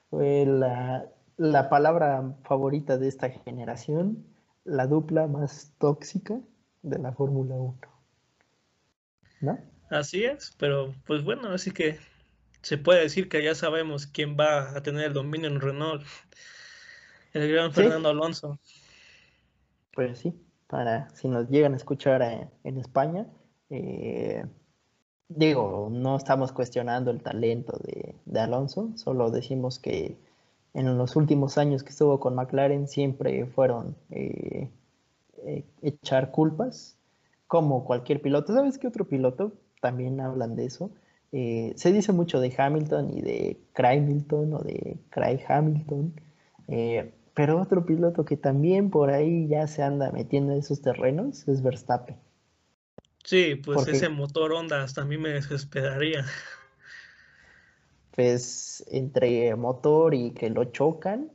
fue la, la palabra favorita de esta generación, la dupla más tóxica de la Fórmula 1. ¿No? Así es, pero pues bueno, así que se puede decir que ya sabemos quién va a tener el dominio en Renault. El gran Fernando Alonso. Pues sí, para si nos llegan a escuchar eh, en España, eh, digo, no estamos cuestionando el talento de, Alonso, solo decimos que en los últimos años que estuvo con McLaren siempre fueron eh, echar culpas, como cualquier piloto. ¿Sabes qué otro piloto? También hablan de eso. Eh, se dice mucho de Hamilton y de Hamilton o de Craig Hamilton, eh, pero otro piloto que también por ahí ya se anda metiendo en esos terrenos es Verstappen. Sí, pues ese motor Honda hasta a mí me desesperaría. Pues entre motor y que lo chocan,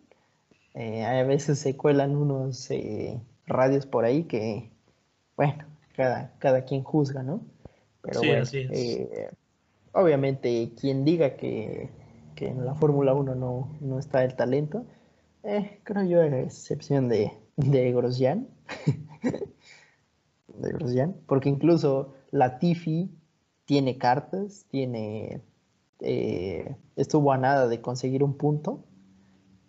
eh, a veces se cuelan unos radios por ahí que, bueno, cada, cada quien juzga, ¿no? Pero sí, así es Obviamente, quien diga que, en la Fórmula 1 no, está el talento, eh, creo yo, a excepción de, de Grosjean. de Grosjean, porque incluso la Tifi tiene cartas, tiene. Eh, estuvo a nada de conseguir un punto,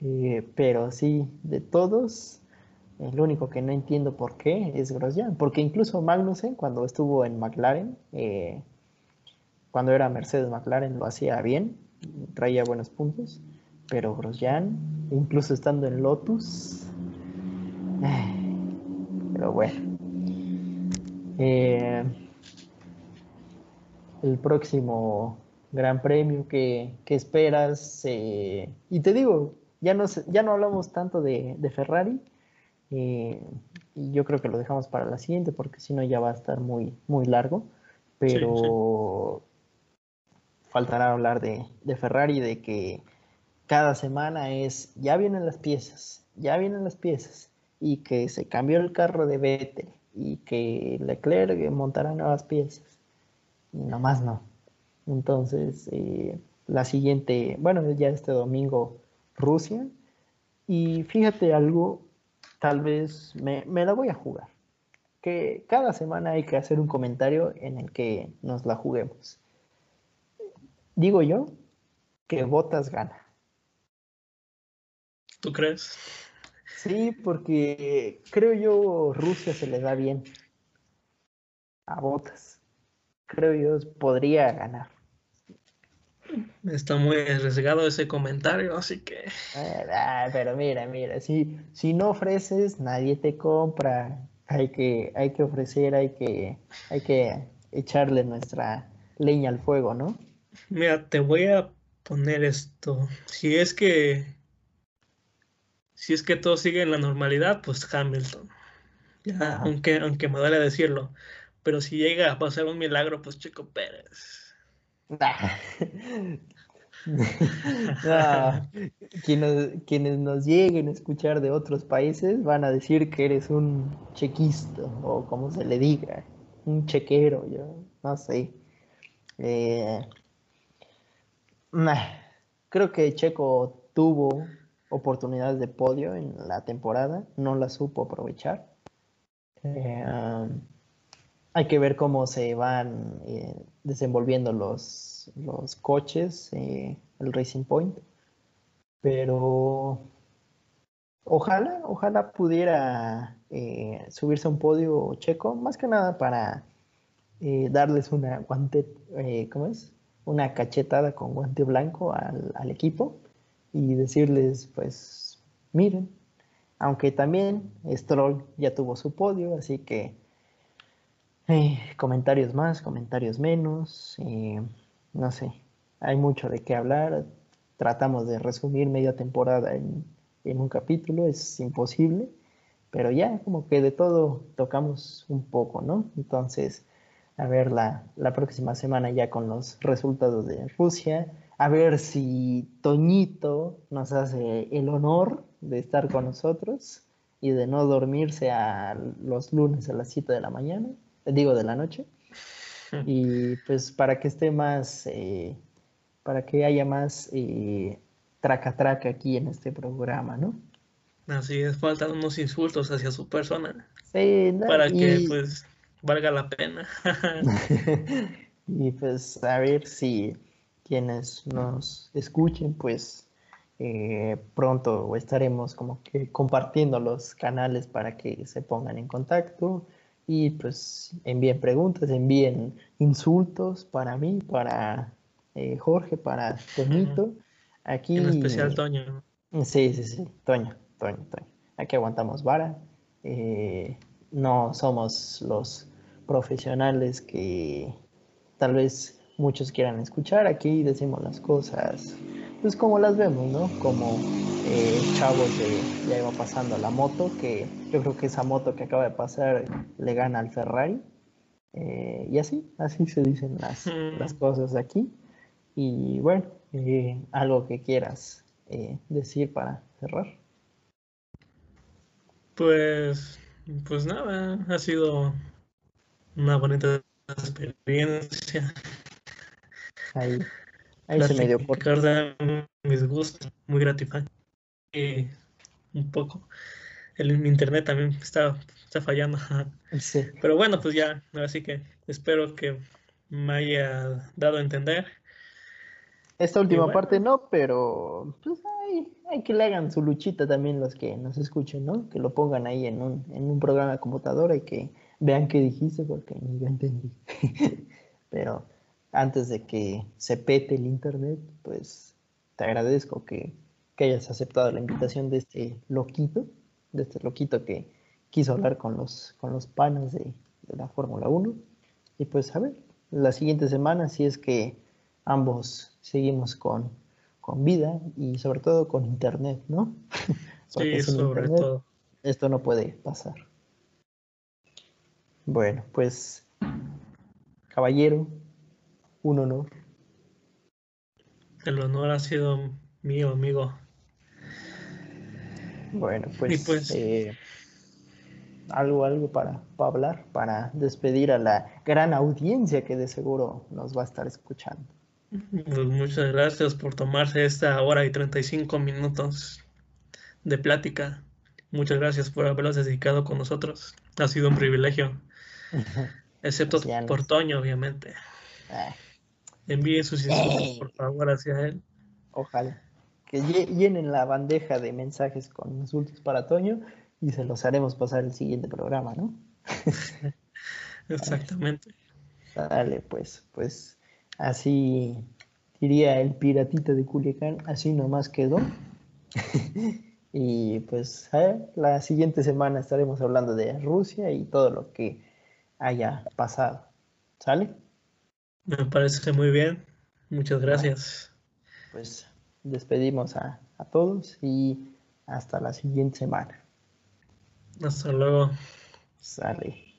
eh, pero sí, de todos, el único que no entiendo por qué es Grosjean, porque incluso Magnussen, cuando estuvo en McLaren, cuando era Mercedes McLaren lo hacía bien, traía buenos puntos, pero Grosjean, incluso estando en Lotus, pero bueno. Eh, el próximo Gran Premio que, esperas, eh, y te digo, ya no, ya no hablamos tanto de, Ferrari, eh, y yo creo que lo dejamos para la siguiente porque si no ya va a estar muy, muy largo, pero faltará hablar de, Ferrari, de que cada semana es, ya vienen las piezas, ya vienen las piezas, y que se cambió el carro de Vettel, y que Leclerc montará nuevas piezas, y nomás no. Entonces, eh, la siguiente, bueno, ya este domingo Rusia. Y fíjate algo, tal vez me, me la voy a jugar. Que cada semana hay que hacer un comentario en el que nos la juguemos. Digo yo que Botas gana. ¿Tú crees? Sí, porque creo yo Rusia se le da bien a Botas. Creo yo podría ganar. Está muy arriesgado ese comentario, así que. Ah, pero mira, mira, si, si no ofreces, nadie te compra. Hay que, hay que ofrecer, hay que, hay que echarle nuestra leña al fuego, ¿no? Mira, te voy a poner esto. Si es que. Si es que todo sigue en la normalidad, pues Hamilton. Ya, aunque, aunque me duele decirlo. Pero si llega a pasar un milagro, pues Chico Pérez. Quienes, nos lleguen a escuchar de otros países van a decir que eres un chequista o como se le diga, un chequero, yo no sé. Eh, creo que Checo tuvo oportunidades de podio en la temporada, no la supo aprovechar. Eh, hay que ver cómo se van eh, desenvolviendo los, los coches, eh, el Racing Point. Pero ojalá, ojalá pudiera eh, subirse a un podio checo, más que nada para darles una guante, ¿cómo es? Una cachetada con guante blanco al, al equipo y decirles, pues, miren, aunque también Stroll ya tuvo su podio, así que eh, comentarios más, comentarios menos, eh, no sé, hay mucho de qué hablar. Tratamos de resumir media temporada en, un capítulo, es imposible, pero ya como que de todo tocamos un poco, ¿no? Entonces, a ver la, la próxima semana ya con los resultados de Rusia, a ver si Toñito nos hace el honor de estar con nosotros y de no dormirse a los lunes a las 7 de la mañana digo de la noche. Y pues para que esté más, eh, para que haya más eh, traca traca aquí en este programa, ¿no? Así es, faltan unos insultos hacia su persona. Sí, para que pues valga la pena. y pues a ver si quienes nos escuchen, pues eh, pronto estaremos como que compartiendo los canales para que se pongan en contacto y pues envíen preguntas, envíen insultos para mí, para eh, Jorge, para Toñito. Aquí, en especial Toño. Sí, sí, sí, Toño, Toño, Toño. Aquí aguantamos vara. Eh, no somos los profesionales que tal vez muchos quieran escuchar. Aquí decimos las cosas, pues como las vemos, ¿no? Como eh, chavos de ya iba pasando la moto, que yo creo que esa moto que acaba de pasar le gana al Ferrari. Eh, y así, así se dicen las, las cosas aquí. Y bueno, eh, algo que quieras decir para cerrar. Pues, pues nada, ha sido una bonita experiencia. Ahí, ahí se me dio por. mis gustos, muy gratificante un poco. El internet también está, está fallando. Pero bueno, pues ya, así que espero que me haya dado a entender. Esta última parte no, pero pues hay, que le hagan su luchita también los que nos escuchen, ¿no? Que lo pongan ahí en un, en un programa de computadora y que vean qué dijiste porque ni yo entendí. pero antes de que se pete el internet, pues te agradezco que que hayas aceptado la invitación de este loquito, de este loquito que quiso hablar con los, con los panas de, la Fórmula 1. Y pues a ver, la siguiente semana, si es que ambos seguimos con, con vida y sobre todo con internet, ¿no? sí, sobre todo. Esto no puede pasar. Bueno, pues, caballero, un honor. El honor ha sido mío, amigo. Bueno, pues, pues eh, algo, algo para, hablar, para despedir a la gran audiencia que de seguro nos va a estar escuchando. Pues muchas gracias por tomarse esta hora y 35 minutos de plática. Muchas gracias por haberlos dedicado con nosotros. Ha sido un privilegio. Excepto por Toño, obviamente. Ah. Envíe sus insultos, por favor, hacia él. Ojalá. Que llenen la bandeja de mensajes con insultos para Toño y se los haremos pasar el siguiente programa, ¿no? Exactamente. Dale, pues, pues así diría el piratita de Culiacán, así nomás quedó. y pues la siguiente semana estaremos hablando de Rusia y todo lo que haya pasado. ¿Sale? Me parece muy bien. Muchas gracias. Pues despedimos a, a todos y hasta la siguiente semana. Hasta luego. Sale.